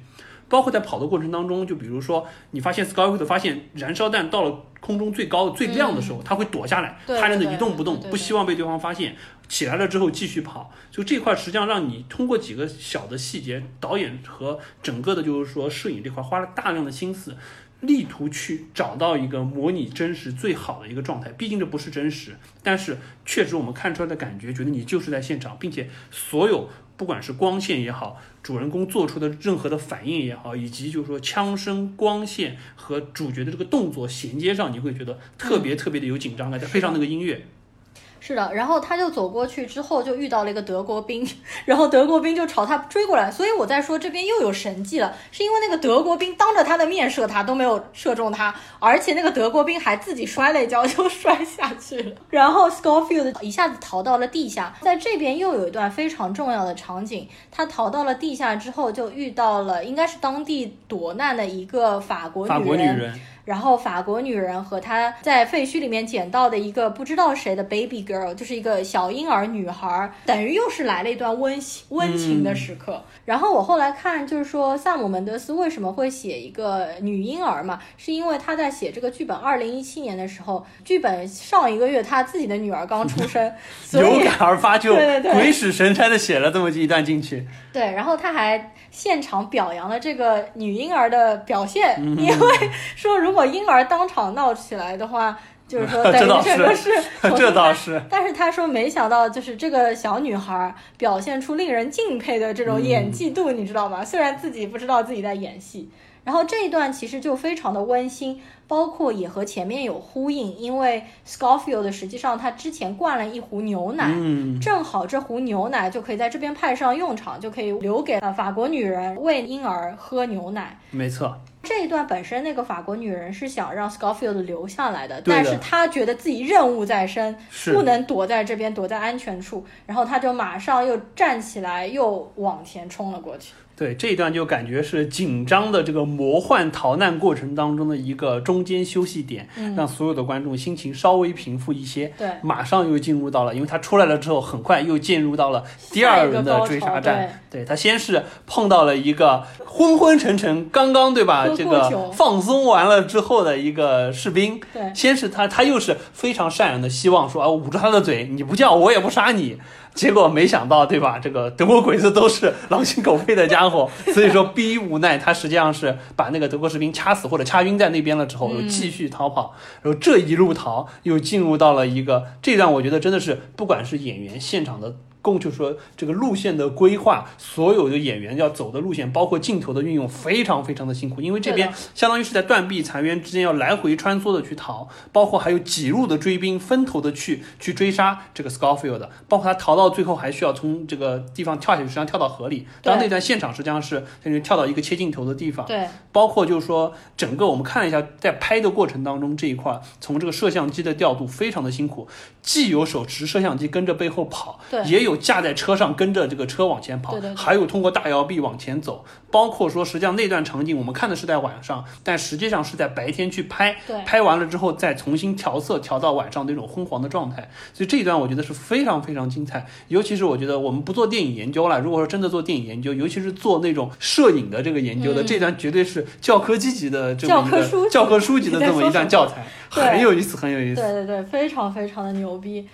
包括在跑的过程当中，就比如说你发现 Skywood 发现燃烧弹到了空中最高的最亮的时候，它会躲下来，对趴着对一动不动不希望被对方发现。起来了之后继续跑，就这块实际上让你通过几个小的细节，导演和整个的就是说摄影这块花了大量的心思。力图去找到一个模拟真实最好的一个状态，毕竟这不是真实，但是确实我们看出来的感觉，觉得你就是在现场，并且所有不管是光线也好，主人公做出的任何的反应也好，以及就是说枪声、光线和主角的这个动作衔接上，你会觉得特别特别的有紧张感，再配上那个音乐，是的，然后他就走过去之后，就遇到了一个德国兵，然后德国兵就朝他追过来，所以我在说这边又有神迹了，是因为那个德国兵当着他的面射他都没有射中他，而且那个德国兵还自己摔了一跤就 摔下去了，然后 Scofield 一下子逃到了地下，在这边又有一段非常重要的场景，他逃到了地下之后就遇到了应该是当地躲难的一个法国法国女人，然后法国女人和她在废墟里面捡到的一个不知道谁的 baby girl，就是一个小婴儿女孩，等于又是来了一段温馨温情的时刻。然后我后来看，就是说萨姆门德斯为什么会写一个女婴儿嘛，是因为他在写这个剧本，二零一七年的时候，剧本上一个月他自己的女儿刚出生，所以有感而发就 鬼使神差的写了这么一段进去，对，然后他还现场表扬了这个女婴儿的表现，嗯因为说如果婴儿当场闹起来的话，就是说等这倒是 这倒是。但是他说没想到，就是这个小女孩表现出令人敬佩的这种演技度，你知道吗？虽然自己不知道自己在演戏。然后这一段其实就非常的温馨，包括也和前面有呼应，因为 Scofield 实际上他之前灌了一壶牛奶，嗯，正好这壶牛奶就可以在这边派上用场，就可以留给呃法国女人喂婴儿喝牛奶。没错，这一段本身那个法国女人是想让 Scofield 留下来的，的但是她觉得自己任务在身，是不能躲在这边，躲在安全处，然后她就马上又站起来，又往前冲了过去。对这一段就感觉是紧张的这个魔幻逃难过程当中的一个中间休息点，嗯让所有的观众心情稍微平复一些。对，马上又进入到了，因为他出来了之后，很快又进入到了第二轮的追杀战。对他先是碰到了一个昏昏沉沉，刚刚对吧？这个放松完了之后的一个士兵。对先是他，他又是非常善良的，希望说啊，捂住他的嘴，你不叫我也不杀你。结果没想到，对吧？这个德国鬼子都是狼心狗肺的家伙，所以说逼无奈，他实际上是把那个德国士兵掐死或者掐晕在那边了之后，又继续逃跑。然后这一路逃，又进入到了一个这段，我觉得真的是不管是演员现场的。共就是说这个路线的规划，所有的演员要走的路线，包括镜头的运用，非常非常的辛苦，因为这边相当于是在断壁残垣之间要来回穿梭的去逃，包括还有几路的追兵分头的去去追杀这个 Scofield，包括他逃到最后还需要从这个地方跳下去，实际上跳到河里。当然那段现场实际上是相当于跳到一个切镜头的地方，对，包括就是说整个我们看了一下，在拍的过程当中这一块，从这个摄像机的调度非常的辛苦，既有手持摄像机跟着背后跑，对。也有架在车上跟着这个车往前跑，对对对还有通过大摇臂往前走，包括说实际上那段场景我们看的是在晚上，但实际上是在白天去拍，拍完了之后再重新调色，调到晚上那种昏黄的状态，所以这一段我觉得是非常非常精彩。尤其是我觉得我们不做电影研究了，如果说真的做电影研究，尤其是做那种摄影的这个研究的，嗯这段绝对是教科级级的这么一个教科书级教科书级的这么一段教材，很有意思，很有意思。对对对，非常非常的牛逼。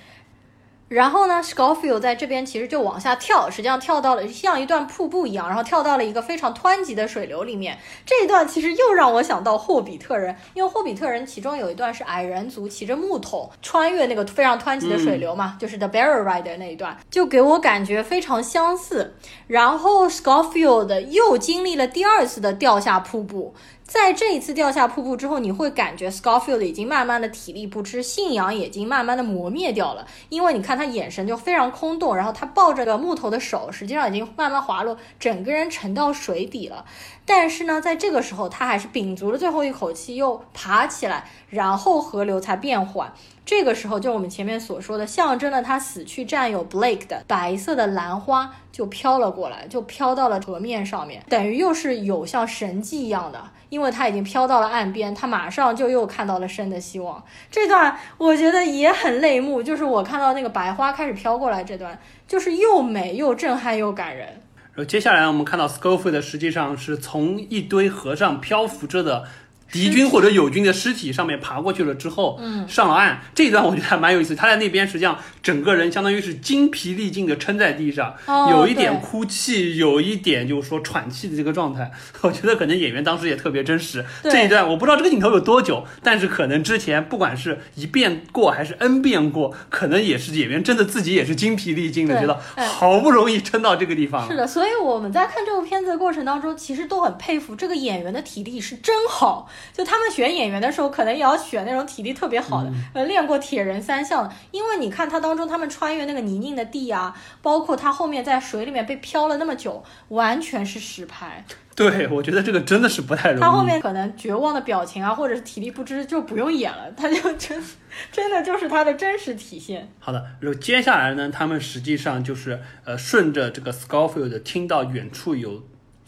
然后呢，Scofield 在这边其实就往下跳，实际上跳到了像一段瀑布一样，然后跳到了一个非常湍急的水流里面。这一段其实又让我想到霍比特人，因为霍比特人其中有一段是矮人族骑着木桶穿越那个非常湍急的水流嘛，就是 The Barrel Rider 那一段，就给我感觉非常相似。然后 Scofield 又经历了第二次的掉下瀑布。在这一次掉下瀑布之后，你会感觉 Scarfield 已经慢慢的体力不支，信仰已经慢慢的磨灭掉了。因为你看他眼神就非常空洞，然后他抱着个木头的手，实际上已经慢慢滑落，整个人沉到水底了。但是呢，在这个时候，他还是屏足了最后一口气，又爬起来，然后河流才变缓。这个时候，就我们前面所说的，象征了他死去战友 Blake 的白色的兰花就飘了过来，就飘到了河面上面，等于又是有像神迹一样的，因为他已经飘到了岸边，他马上就又看到了生的希望。这段我觉得也很泪目，就是我看到那个白花开始飘过来这段，就是又美又震撼又感人。然后接下来我们看到 s c o f i e 的实际上是从一堆河上漂浮着的敌军或者友军的尸体上面爬过去了之后，嗯，上了岸。这一段我觉得还蛮有意思。他在那边实际上整个人相当于是精疲力尽的撑在地上，哦有一点哭泣，有一点就是说喘气的这个状态。我觉得可能演员当时也特别真实。这一段我不知道这个镜头有多久，但是可能之前不管是一遍过还是 N 遍过，可能也是演员真的自己也是精疲力尽的，觉得哎好不容易撑到这个地方了。是的，所以我们在看这部片子的过程当中，其实都很佩服这个演员的体力是真好。就他们选演员的时候，可能也要选那种体力特别好的，嗯呃，练过铁人三项的。因为你看他当中，他们穿越那个泥泞的地啊，包括他后面在水里面被漂了那么久，完全是实拍。对，我觉得这个真的是不太容易。他后面可能绝望的表情啊，或者是体力不支，就不用演了，他就真真的就是他的真实体现。好的，然后接下来呢，他们实际上就是呃，顺着这个 Scofield 听到远处有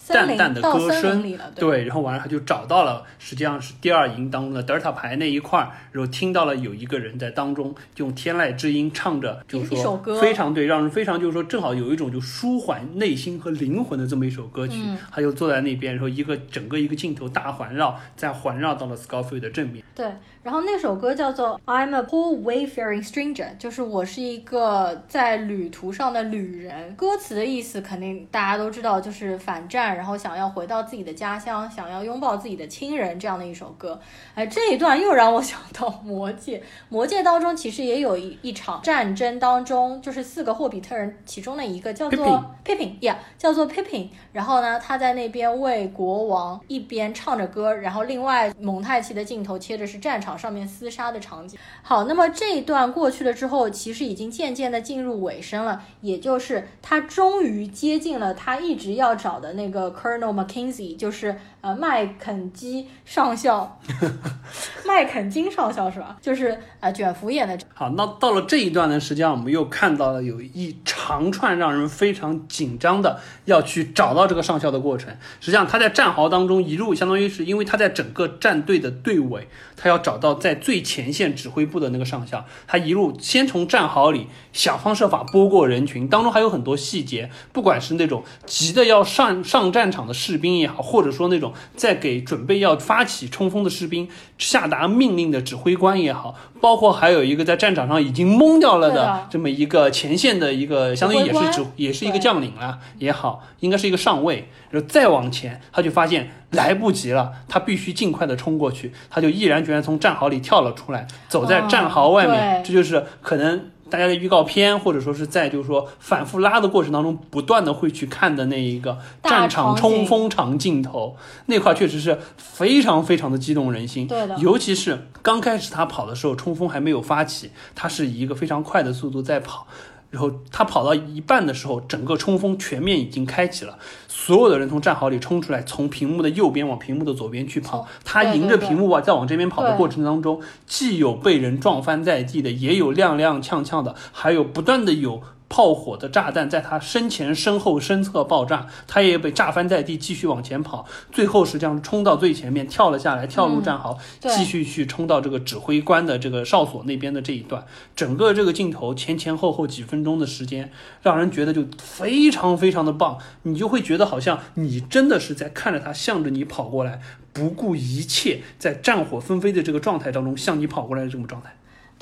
淡淡的歌声对，然后完了他就找到了，实际上是第二营当中的德尔塔牌那一块儿，然后听到了有一个人在当中用天籁之音唱着，就是说非常对，让人非常就是说正好有一种就舒缓内心和灵魂的这么一首歌曲。嗯他就坐在那边，然后一个整个一个镜头大环绕，再环绕到了 Scofield 的正面。对，然后那首歌叫做《I'm a Poor Wayfaring Stranger》，就是我是一个在旅途上的旅人。歌词的意思肯定大家都知道，就是反战，然后想要回到自己的家乡，想要拥抱自己的亲人这样的一首歌。哎，这一段又让我想到《魔戒》，《魔戒》当中其实也有一一场战争当中，就是四个霍比特人其中的一个叫做 Pippin，yeah，叫做 Pippin。然后呢，他在那边为国王一边唱着歌，然后另外蒙太奇的镜头切的是战场上面厮杀的场景。好，那么这一段过去了之后，其实已经渐渐的进入尾声了，也就是他终于接近了他一直要找的那个 Colonel Mackenzie，就是呃麦肯基上校，麦肯金上校是吧？就是呃卷福演的好，那到了这一段呢，实际上我们又看到了有一长串让人非常紧张的要去找到这个上校的过程。实际上他在战壕当中一路，相当于是因为他在整个战队的队尾，他要找到在最前线指挥部的那个上校。他一路先从战壕里想方设法拨过人群，当中还有很多细节，不管是那种急的要上上战场的士兵也好，或者说那种在给准备要发起冲锋的士兵下达命令的指挥官也好，包括还有一个在战场上已经懵掉了的这么一个前线的一个，相当于也是指也是一个将领了也好，应该是一个上尉。然后再往前，他就发现来不及了，他必须尽快的冲过去，他就毅然决然从战壕里跳了出来，走在哦战壕外面，对这就是可能。大家的预告片，或者说是在就是说反复拉的过程当中，不断的会去看的那一个战场冲锋场镜头，那块确实是非常非常的激动人心。对的尤其是刚开始他跑的时候，冲锋还没有发起，他是以一个非常快的速度在跑。然后他跑到一半的时候，整个冲锋全面已经开启了，所有的人从战壕里冲出来，从屏幕的右边往屏幕的左边去跑。他迎着屏幕啊，在往这边跑的过程当中，既有被人撞翻在地的，也有踉踉跄跄的，还有不断的有。炮火的炸弹在他身前、身后、身侧爆炸，他也被炸翻在地，继续往前跑。最后实际上冲到最前面，跳了下来，跳入战壕，嗯继续去冲到这个指挥官的这个哨所那边的这一段。整个这个镜头前前后后几分钟的时间，让人觉得就非常非常的棒，你就会觉得好像你真的是在看着他向着你跑过来，不顾一切，在战火纷飞的这个状态当中向你跑过来的这种状态。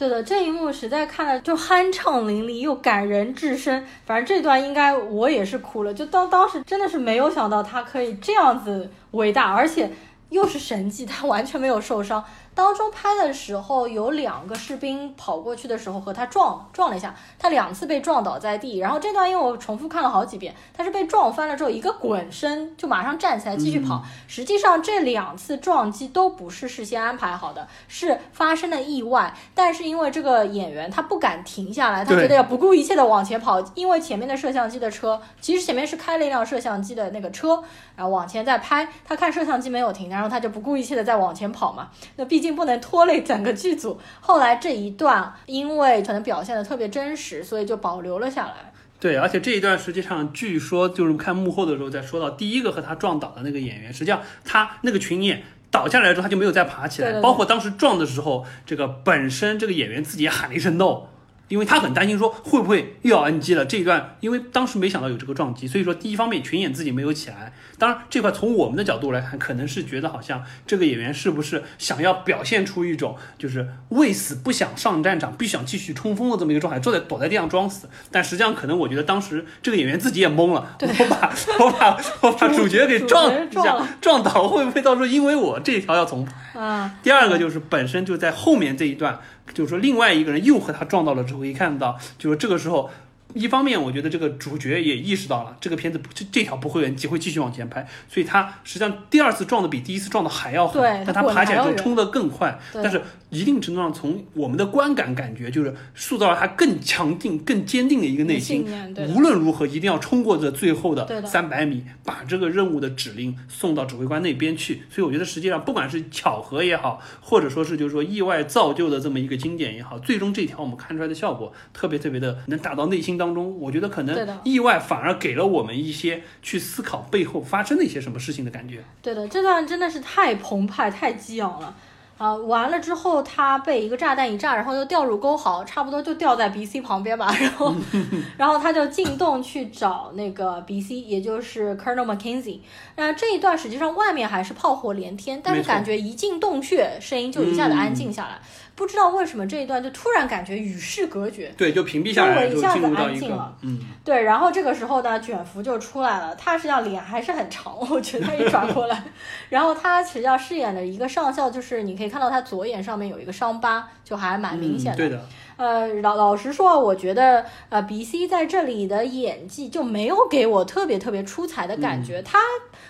对的，这一幕实在看了就酣畅淋漓又感人至深。反正这段应该我也是哭了，就当当时真的是没有想到他可以这样子伟大，而且又是神迹，他完全没有受伤。当中拍的时候有两个士兵跑过去的时候和他撞撞了一下，他两次被撞倒在地。然后这段因为我重复看了好几遍，他是被撞翻了之后一个滚身就马上站起来继续跑。实际上这两次撞击都不是事先安排好的，是发生了意外。但是因为这个演员他不敢停下来，他觉得要不顾一切的往前跑，因为前面的摄像机的车其实前面是开了一辆摄像机的那个车，然后往前在拍。他看摄像机没有停，然后他就不顾一切的在往前跑嘛。那毕竟不能拖累整个剧组。后来这一段因为可能表现的特别真实，所以就保留了下来。对，而且这一段实际上据说就是看幕后的时候在说到第一个和他撞倒的那个演员，实际上他那个群演。倒下来之后，他就没有再爬起来。对对对包括当时撞的时候，这个本身这个演员自己也喊了一声 no，因为他很担心说会不会又要 NG 了。这一段，因为当时没想到有这个撞击，所以说第一方面群演自己没有起来。当然这块从我们的角度来看，可能是觉得好像这个演员是不是想要表现出一种就是为死不想上战场，必须想继续冲锋的这么一个状态，坐在躲在地上装死。但实际上可能我觉得当时这个演员自己也懵了，我把我把我把主角给撞一下撞撞倒，会不会到时候因为我这一条要重跑？啊，第二个就是本身就在后面这一段，就是说另外一个人又和他撞到了之后，一看到就是这个时候。一方面，我觉得这个主角也意识到了这个片子不这这条不会原机会继续往前拍，所以他实际上第二次撞的比第一次撞的还要狠，但他爬起来之后冲得更快，但是一定程度上从我们的观感感觉就是塑造了他更强劲、更坚定的一个内心无论如何一定要冲过这最后的的三百米，把这个任务的指令送到指挥官那边去。所以我觉得实际上不管是巧合也好，或者说是就是说意外造就的这么一个经典也好，最终这条我们看出来的效果特别特别的能打到内心当中。我觉得可能意外反而给了我们一些去思考背后发生的一些什么事情的感觉。对的，这段真的是太澎湃、太激昂了。啊，完了之后，他被一个炸弹一炸，然后就掉入沟壕，差不多就掉在 B C 旁边吧。然后，然后他就进洞去找那个 B C，也就是 Colonel Mackenzie。那这一段实际上外面还是炮火连天，但是感觉一进洞穴，声音就一下子安静下来。不知道为什么这一段就突然感觉与世隔绝。对，就屏蔽下来，就周围一下子进入到一个安静了嗯，对，然后这个时候呢，卷福就出来了。他实际上脸还是很长，我觉得他一转过来，然后他实际上饰演的一个上校，就是你可以看到他左眼上面有一个伤疤，就还蛮明显的。嗯对的，呃，老老实说，我觉得呃，B C 在这里的演技就没有给我特别特别出彩的感嗯觉。他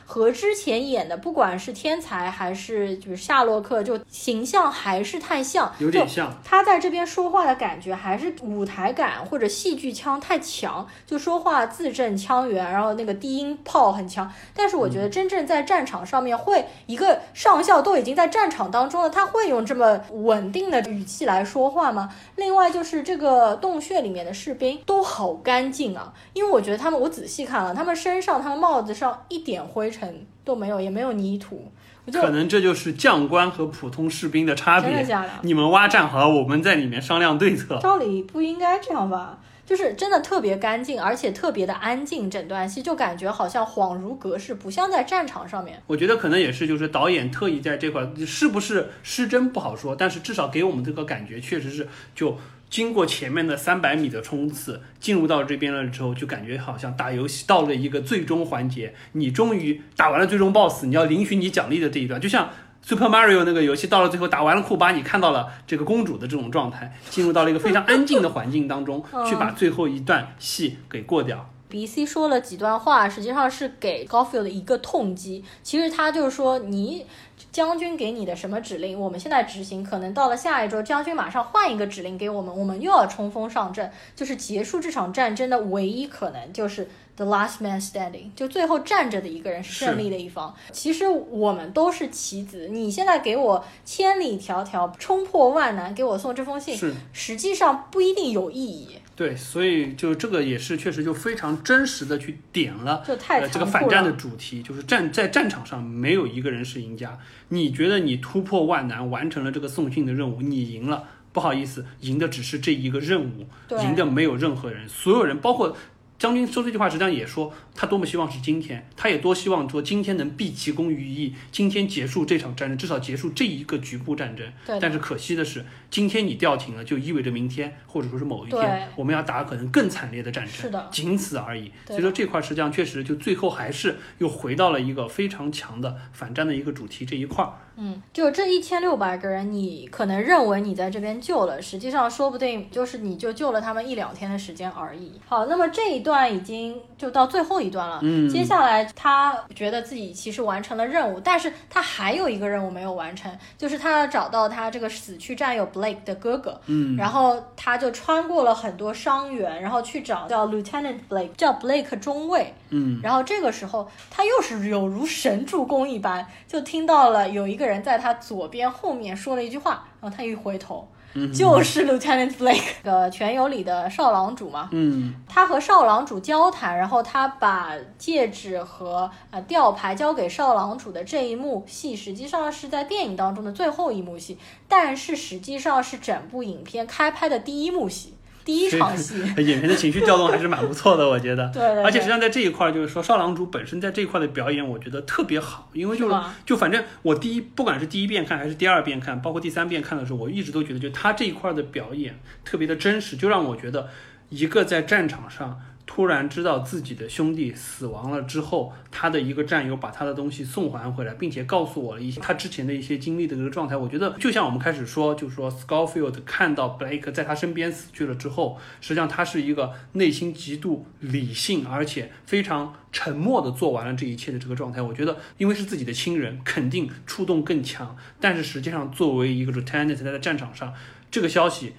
和之前演的，不管是天才还是就是夏洛克，就形象还是太像，有点像。他在这边说话的感觉还是舞台感或者戏剧腔太强，就说话字正腔圆，然后那个低音炮很强。但是我觉得真正在战场上面，会一个上校都已经在战场当中了，他会用这么稳定的语气来说话吗？另外就是这个洞穴里面的士兵都好干净啊，因为我觉得他们，我仔细看了，他们身上、他们帽子上一点灰尘都没有，也没有泥土。可能这就是将官和普通士兵的差别。真的假的？你们挖战壕，我们在里面商量对策。照理不应该这样吧？就是真的特别干净，而且特别的安静，整段戏就感觉好像恍如隔世，不像在战场上面。我觉得可能也是，就是导演特意在这块是不是失真不好说，但是至少给我们这个感觉，确实是就经过前面的三百米的冲刺，进入到这边了之后，就感觉好像打游戏到了一个最终环节，你终于打完了最终 BOSS，你要领取你奖励的这一段，就像。Super Mario 那个游戏到了最后打完了库巴，你看到了这个公主的这种状态，进入到了一个非常安静的环境当中，去把最后一段戏给过掉。B C 说了几段话，实际上是给 Goldfield 一个痛击。其实他就是说，你将军给你的什么指令，我们现在执行，可能到了下一周，将军马上换一个指令给我们，我们又要冲锋上阵，就是结束这场战争的唯一可能就是 the last man standing，就最后站着的一个人是胜利的一方。其实我们都是棋子，你现在给我千里迢迢冲破万难给我送这封信，实际上不一定有意义，对，所以就这个也是确实就非常真实的去点了呃这个。反战的主题，就是战在战场上没有一个人是赢家。你觉得你突破万难完成了这个送信的任务，你赢了，不好意思，赢的只是这一个任务，对赢的没有任何人，所有人包括。将军说这句话，实际上也说他多么希望是今天，他也多希望说今天能毕其功于一役，今天结束这场战争，至少结束这一个局部战争。对但是可惜的是，今天你调停了，就意味着明天或者说是某一天，我们要打可能更惨烈的战争。是的仅此而已。所以说这块实际上确实就最后还是又回到了一个非常强的反战的一个主题这一块儿。嗯，就这一千六百个人，你可能认为你在这边救了，实际上说不定就是你就救了他们一两天的时间而已。好，那么这一段已经就到最后一段了。嗯接下来他觉得自己其实完成了任务，但是他还有一个任务没有完成，就是他要找到他这个死去战友 Blake 的哥哥。嗯，然后他就穿过了很多伤员，然后去找叫 Lieutenant Blake，叫 Blake 中尉。嗯，然后这个时候，他又是有如神助攻一般，就听到了有一个人在他左边后面说了一句话，然后他一回头，就是 Lieutenant Blake，呃，全游里的少郎主嘛。嗯。他和少郎主交谈，然后他把戒指和呃吊牌交给少郎主的这一幕戏，实际上是在电影当中的最后一幕戏，但是实际上是整部影片开拍的第一幕戏，第一场戏。演员的情绪调动还是蛮不错的，我觉得。对对对而且实际上在这一块儿，就是说少郎主本身在这一块的表演，我觉得特别好，因为就是是就反正我第一不管是第一遍看还是第二遍看，包括第三遍看的时候，我一直都觉得就他这一块的表演特别的真实，就让我觉得一个在战场上。突然知道自己的兄弟死亡了之后，他的一个战友把他的东西送还回来，并且告诉我了一些他之前的一些经历的这个状态。我觉得就像我们开始说，就是说 Scorfield 看到 Blake 在他身边死去了之后，实际上他是一个内心极度理性，而且非常沉默的做完了这一切的这个状态。我觉得，因为是自己的亲人，肯定触动更强。但是实际上，作为一个 lieutenant 在战场上，这个消息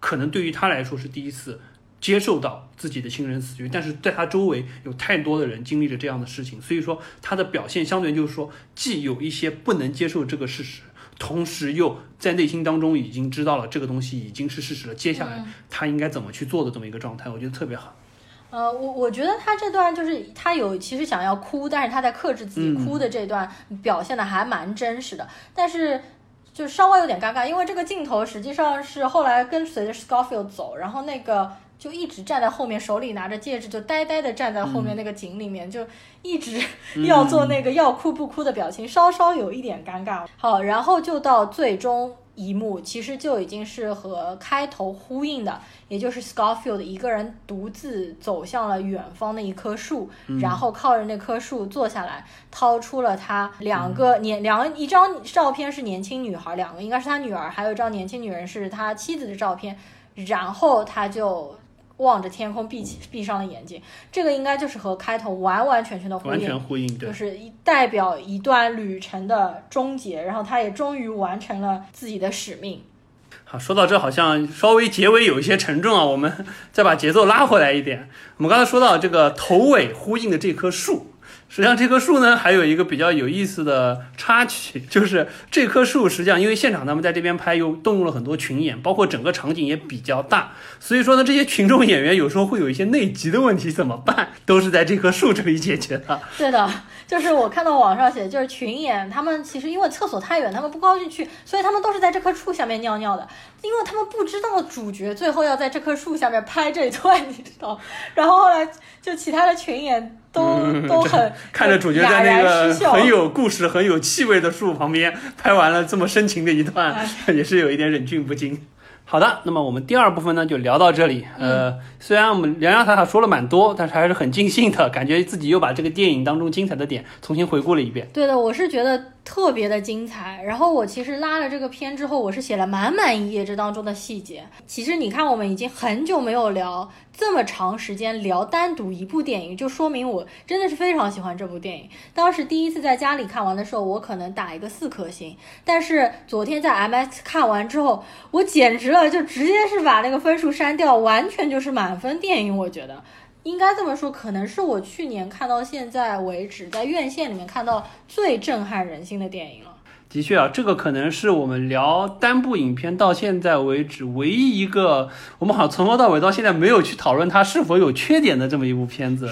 可能对于他来说是第一次。接受到自己的亲人死去，但是在他周围有太多的人经历着这样的事情，所以说他的表现相对就是说，既有一些不能接受这个事实，同时又在内心当中已经知道了这个东西已经是事实了，接下来他应该怎么去做的这么一个状态，我觉得特别好。呃，我我觉得他这段就是他有其实想要哭，但是他在克制自己哭的这段表现的还蛮真实的，但是就稍微有点尴尬，因为这个镜头实际上是后来跟随着 Scarfield 走，然后那个就一直站在后面，手里拿着戒指，就呆呆的站在后面那个井里面，就一直要做那个要哭不哭的表情，稍稍有一点尴尬。好，然后就到最终一幕，其实就已经是和开头呼应的，也就是 Scarfield 一个人独自走向了远方的一棵树，然后靠着那棵树坐下来，掏出了他两个年两个一张照片是年轻女孩，两个应该是他女儿，还有一张年轻女人是他妻子的照片，然后他就。望着天空，闭起闭上了眼睛，这个应该就是和开头完完全全的呼完应，全呼应，对就，是一代表一段旅程的终结，然后他也终于完成了自己的使命。好，说到这好像稍微结尾有一些沉重啊，我们 再把节奏拉回来一点。我们刚才说到这个头尾呼应的这棵树，实际上这棵树呢还有一个比较有意思的插曲，就是这棵树实际上因为现场他们在这边拍又动用了很多群演，包括整个场景也比较大，所以说呢这些群众演员有时候会有一些内急的问题，怎么办？都是在这棵树这里解决的。对的，就是我看到网上写，就是群演他们其实因为厕所太远，他们不高兴去，所以他们都是在这棵树下面尿尿的，因为他们不知道主角最后要在这棵树下面拍这一段，你知道？然后后来就其他的群演都、都很 看着主角在那个很有故事、很有气味的树旁边拍完了这么深情的一段，哎也是有一点忍俊不禁。好的，那么我们第二部分呢就聊到这里。呃，虽然我们洋洋洒洒说了蛮多，但是还是很尽兴的，感觉自己又把这个电影当中精彩的点重新回顾了一遍。对的，我是觉得特别的精彩。然后我其实拉了这个片之后，我是写了满满一页这当中的细节。其实你看，我们已经很久没有聊这么长时间聊单独一部电影，就说明我真的是非常喜欢这部电影。当时第一次在家里看完的时候，我可能打一个四颗星，但是昨天在 MS 看完之后，我简直了，就直接是把那个分数删掉，完全就是满分电影。我觉得。应该这么说，可能是我去年看到现在为止在院线里面看到最震撼人心的电影了。的确啊，这个可能是我们聊单部影片到现在为止唯一一个我们好像从头到尾到现在没有去讨论它是否有缺点的这么一部片子。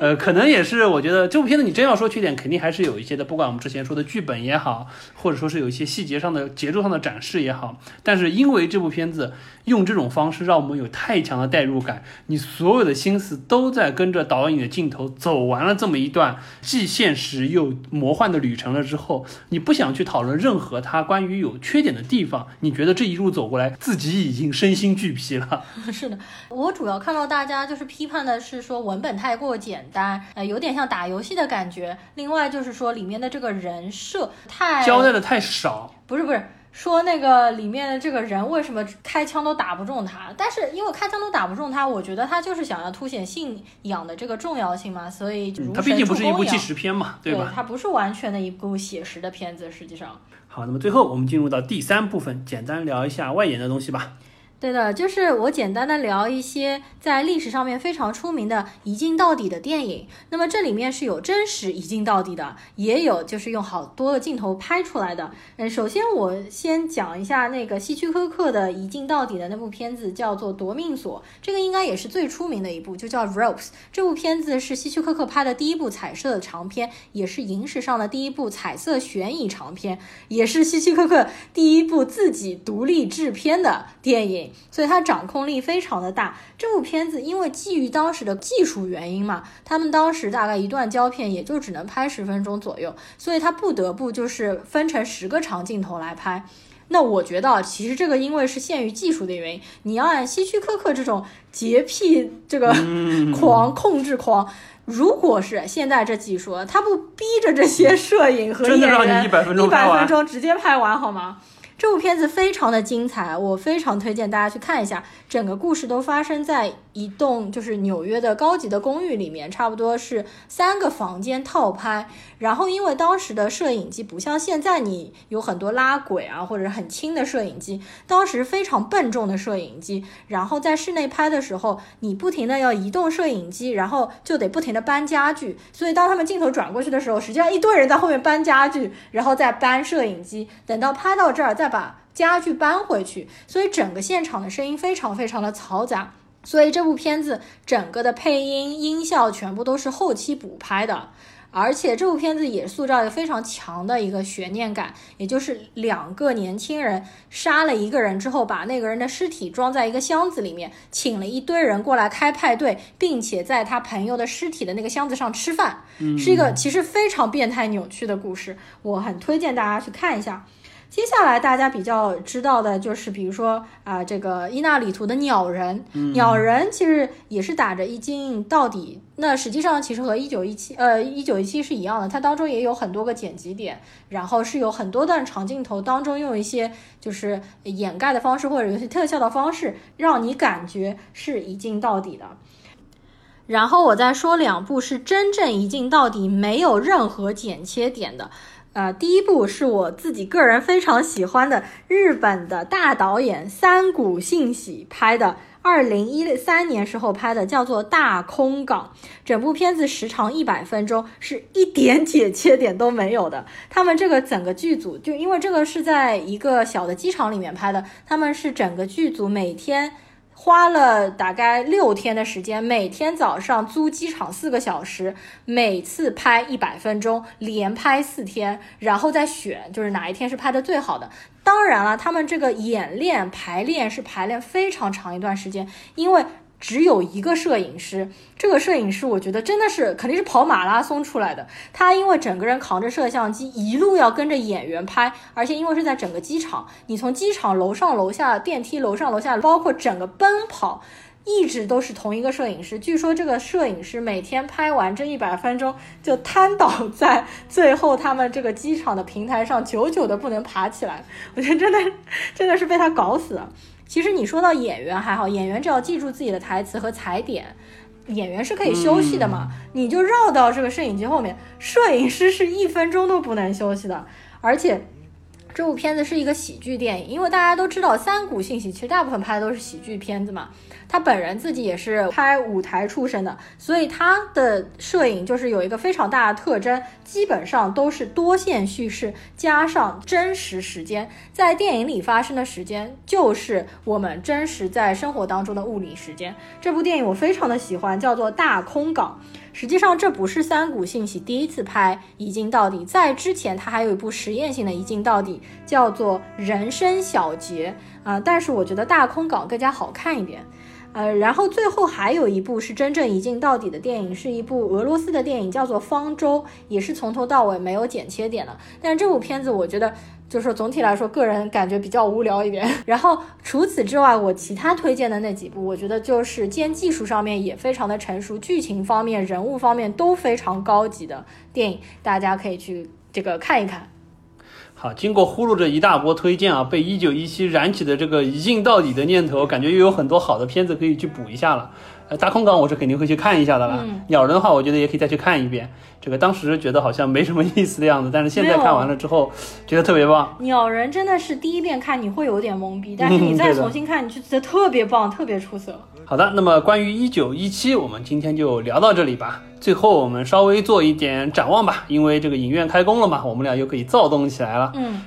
呃，可能也是，我觉得这部片子你真要说缺点，肯定还是有一些的。不管我们之前说的剧本也好，或者说是有一些细节上的节奏上的展示也好，但是因为这部片子用这种方式让我们有太强的代入感，你所有的心思都在跟着导演的镜头走完了这么一段既现实又魔幻的旅程了之后，你不想去讨论任何它关于有缺点的地方，你觉得这一路走过来自己已经身心俱疲了。是的，我主要看到大家就是批判的是说文本太过简单，呃，有点像打游戏的感觉。另外就是说里面的这个人设太交代的太少，不是不是。说那个里面的这个人为什么开枪都打不中他？但是因为开枪都打不中他，我觉得他就是想要凸显信仰的这个重要性嘛，所以他毕竟不是一部纪实片嘛，对吧？它不是完全的一部写实的片子，实际上。好，那么最后我们进入到第三部分，简单聊一下外延的东西吧。对的，就是我简单的聊一些在历史上面非常出名的一镜到底的电影。那么这里面是有真实一镜到底的，也有就是用好多个镜头拍出来的。嗯，首先我先讲一下那个希区柯克的一镜到底的那部片子，叫做《夺命锁》，这个应该也是最出名的一部，就叫《Ropes》。这部片子是希区柯克拍的第一部彩色的长片，也是影史上的第一部彩色悬疑长片，也是希区柯克第一部自己独立制片的电影。所以它掌控力非常的大。这部片子因为基于当时的技术原因嘛，他们当时大概一段胶片也就只能拍十分钟左右，所以他不得不就是分成十个长镜头来拍。那我觉得其实这个因为是限于技术的原因，你要按希区柯克这种洁癖这个狂控制狂，如果是现在这技术，他不逼着这些摄影和演员一百分钟一百分钟直接拍完好吗？这部片子非常的精彩，我非常推荐大家去看一下。整个故事都发生在一栋就是纽约的高级的公寓里面，差不多是三个房间套拍。然后因为当时的摄影机不像现在，你有很多拉轨啊或者很轻的摄影机，当时非常笨重的摄影机。然后在室内拍的时候，你不停的要移动摄影机，然后就得不停的搬家具。所以当他们镜头转过去的时候，实际上一堆人在后面搬家具，然后再搬摄影机。等到拍到这儿，再把。家具搬回去，所以整个现场的声音非常非常的嘈杂，所以这部片子整个的配音音效全部都是后期补拍的，而且这部片子也塑造一个非常强的一个悬念感，也就是两个年轻人杀了一个人之后，把那个人的尸体装在一个箱子里面，请了一堆人过来开派对，并且在他朋友的尸体的那个箱子上吃饭，是一个其实非常变态扭曲的故事，我很推荐大家去看一下。接下来大家比较知道的就是，比如说啊，这个伊纳里图的鸟人，鸟人其实也是打着一镜到底。那实际上其实和一九一七呃一九一七是一样的，它当中也有很多个剪辑点，然后是有很多段长镜头当中用一些就是掩盖的方式或者有些特效的方式，让你感觉是一镜到底的。然后我再说两部是真正一镜到底，没有任何剪切点的。啊，第一部是我自己个人非常喜欢的日本的大导演三谷幸喜拍的，二零一三年时候拍的，叫做《大空港》。整部片子时长一百分钟，是一点剪切点都没有的。他们这个整个剧组，就因为这个是在一个小的机场里面拍的，他们是整个剧组每天。花了大概六天的时间，每天早上租机场四个小时，每次拍一百分钟，连拍四天，然后再选，就是哪一天是拍的最好的。当然了，他们这个演练排练是排练非常长一段时间，因为。只有一个摄影师，这个摄影师我觉得真的是肯定是跑马拉松出来的。他因为整个人扛着摄像机，一路要跟着演员拍，而且因为是在整个机场，你从机场楼上楼下电梯楼上楼下，包括整个奔跑，一直都是同一个摄影师。据说这个摄影师每天拍完这一百分钟，就瘫倒在最后他们这个机场的平台上，久久的不能爬起来。我觉得真的真的是被他搞死了。其实你说到演员还好，演员只要记住自己的台词和踩点，演员是可以休息的嘛。你就绕到这个摄影机后面，摄影师是一分钟都不能休息的。而且这部片子是一个喜剧电影，因为大家都知道三谷幸喜其实大部分拍的都是喜剧片子嘛。他本人自己也是拍舞台出身的，所以他的摄影就是有一个非常大的特征，基本上都是多线叙事加上真实时间，在电影里发生的时间就是我们真实在生活当中的物理时间。这部电影我非常的喜欢，叫做《大空港》。实际上，这不是三谷信喜第一次拍《一镜到底》，在之前他还有一部实验性的《一镜到底》，叫做《人生小结》啊、但是我觉得《大空港》更加好看一点。呃，然后最后还有一部是真正一镜到底的电影，是一部俄罗斯的电影，叫做《方舟》，也是从头到尾没有剪切点的。但是这部片子我觉得，就是总体来说，个人感觉比较无聊一点。然后除此之外，我其他推荐的那几部，我觉得就是兼技术上面也非常的成熟，剧情方面、人物方面都非常高级的电影，大家可以去这个看一看。好，经过呼噜这一大波推荐啊，被一九一七燃起的这个一镜到底的念头，感觉又有很多好的片子可以去补一下了。呃，大空港我是肯定会去看一下的啦。嗯鸟人的话，我觉得也可以再去看一遍。这个当时觉得好像没什么意思的样子，但是现在看完了之后，觉得特别棒。鸟人真的是第一遍看你会有点懵逼，但是 你再重新看，你就觉得特别棒，特别出色。好的，那么关于一九一七，我们今天就聊到这里吧。最后我们稍微做一点展望吧，因为这个影院开工了嘛，我们俩又可以躁动起来了。嗯，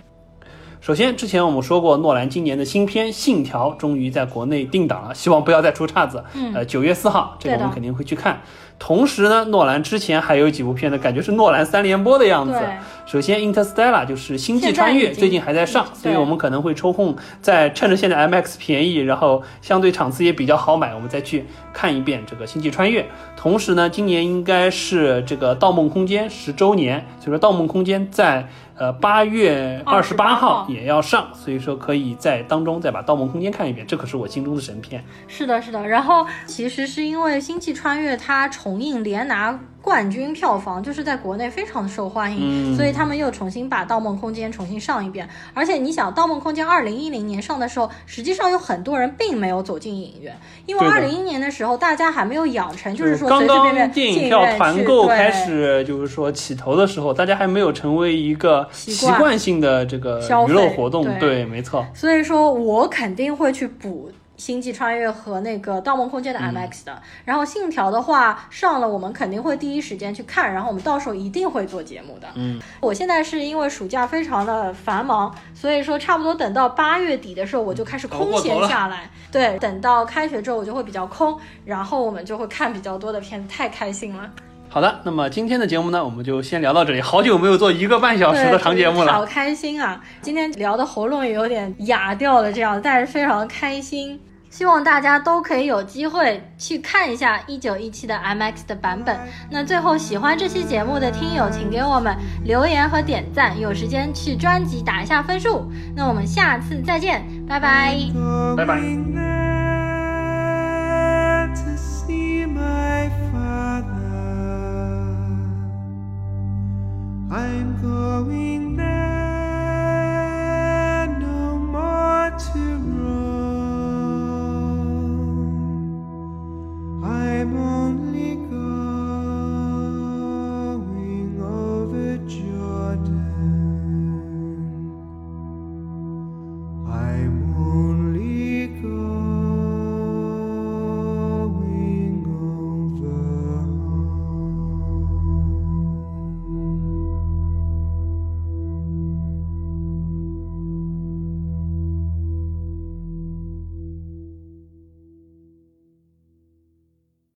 首先，之前我们说过，诺兰今年的新片《信条》终于在国内定档了，希望不要再出岔子。嗯呃，九月四号，这个我们肯定会去看。同时呢，诺兰之前还有几部片呢，感觉是诺兰三连播的样子。首先，《Interstellar》就是《星际穿越最近还在上，所以我们可能会抽空再趁着现在 IMAX 便宜，然后相对场次也比较好买，我们再去看一遍这个《星际穿越》。同时呢，今年应该是这个《盗梦空间》十周年，所以说《盗梦空间》在呃八月二十八28号号也要上，所以说可以在当中再把《盗梦空间》看一遍，这可是我心中的神片。是的，是的。然后其实是因为《星际穿越》它重映连拿冠军票房，就是在国内非常的受欢迎，嗯所以他们又重新把《盗梦空间》重新上一遍。而且你想，《盗梦空间》二零一零年上的时候，实际上有很多人并没有走进影院，因为二零一年的时候大家还没有养成，就是说刚随随便刚便电影票院团购开始，就是说起头的时候，大家还没有成为一个习习惯惯性的这个娱乐活动。对对，没错。所以说我肯定会去补《星际穿越》和那个《盗梦空间》的 IMAX 的。然后《信条》的话上了，我们肯定会第一时间去看，然后我们到时候一定会做节目的。嗯，我现在是因为暑假非常的繁忙，所以说差不多等到八月底的时候，我就开始空闲下来。对，等到开学之后我就会比较空，然后我们就会看比较多的片子，太开心了。好的，那么今天的节目呢，我们就先聊到这里。好久没有做一个半小时的长节目了好。开心啊！今天聊的喉咙也有点哑掉了，这样，但是非常开心。希望大家都可以有机会去看一下一九一七的 MX 的版本。那最后喜欢这期节目的听友，请给我们留言和点赞，有时间去专辑打一下分数。那我们下次再见，拜拜。拜拜 I'm going there no more to roam. I'm only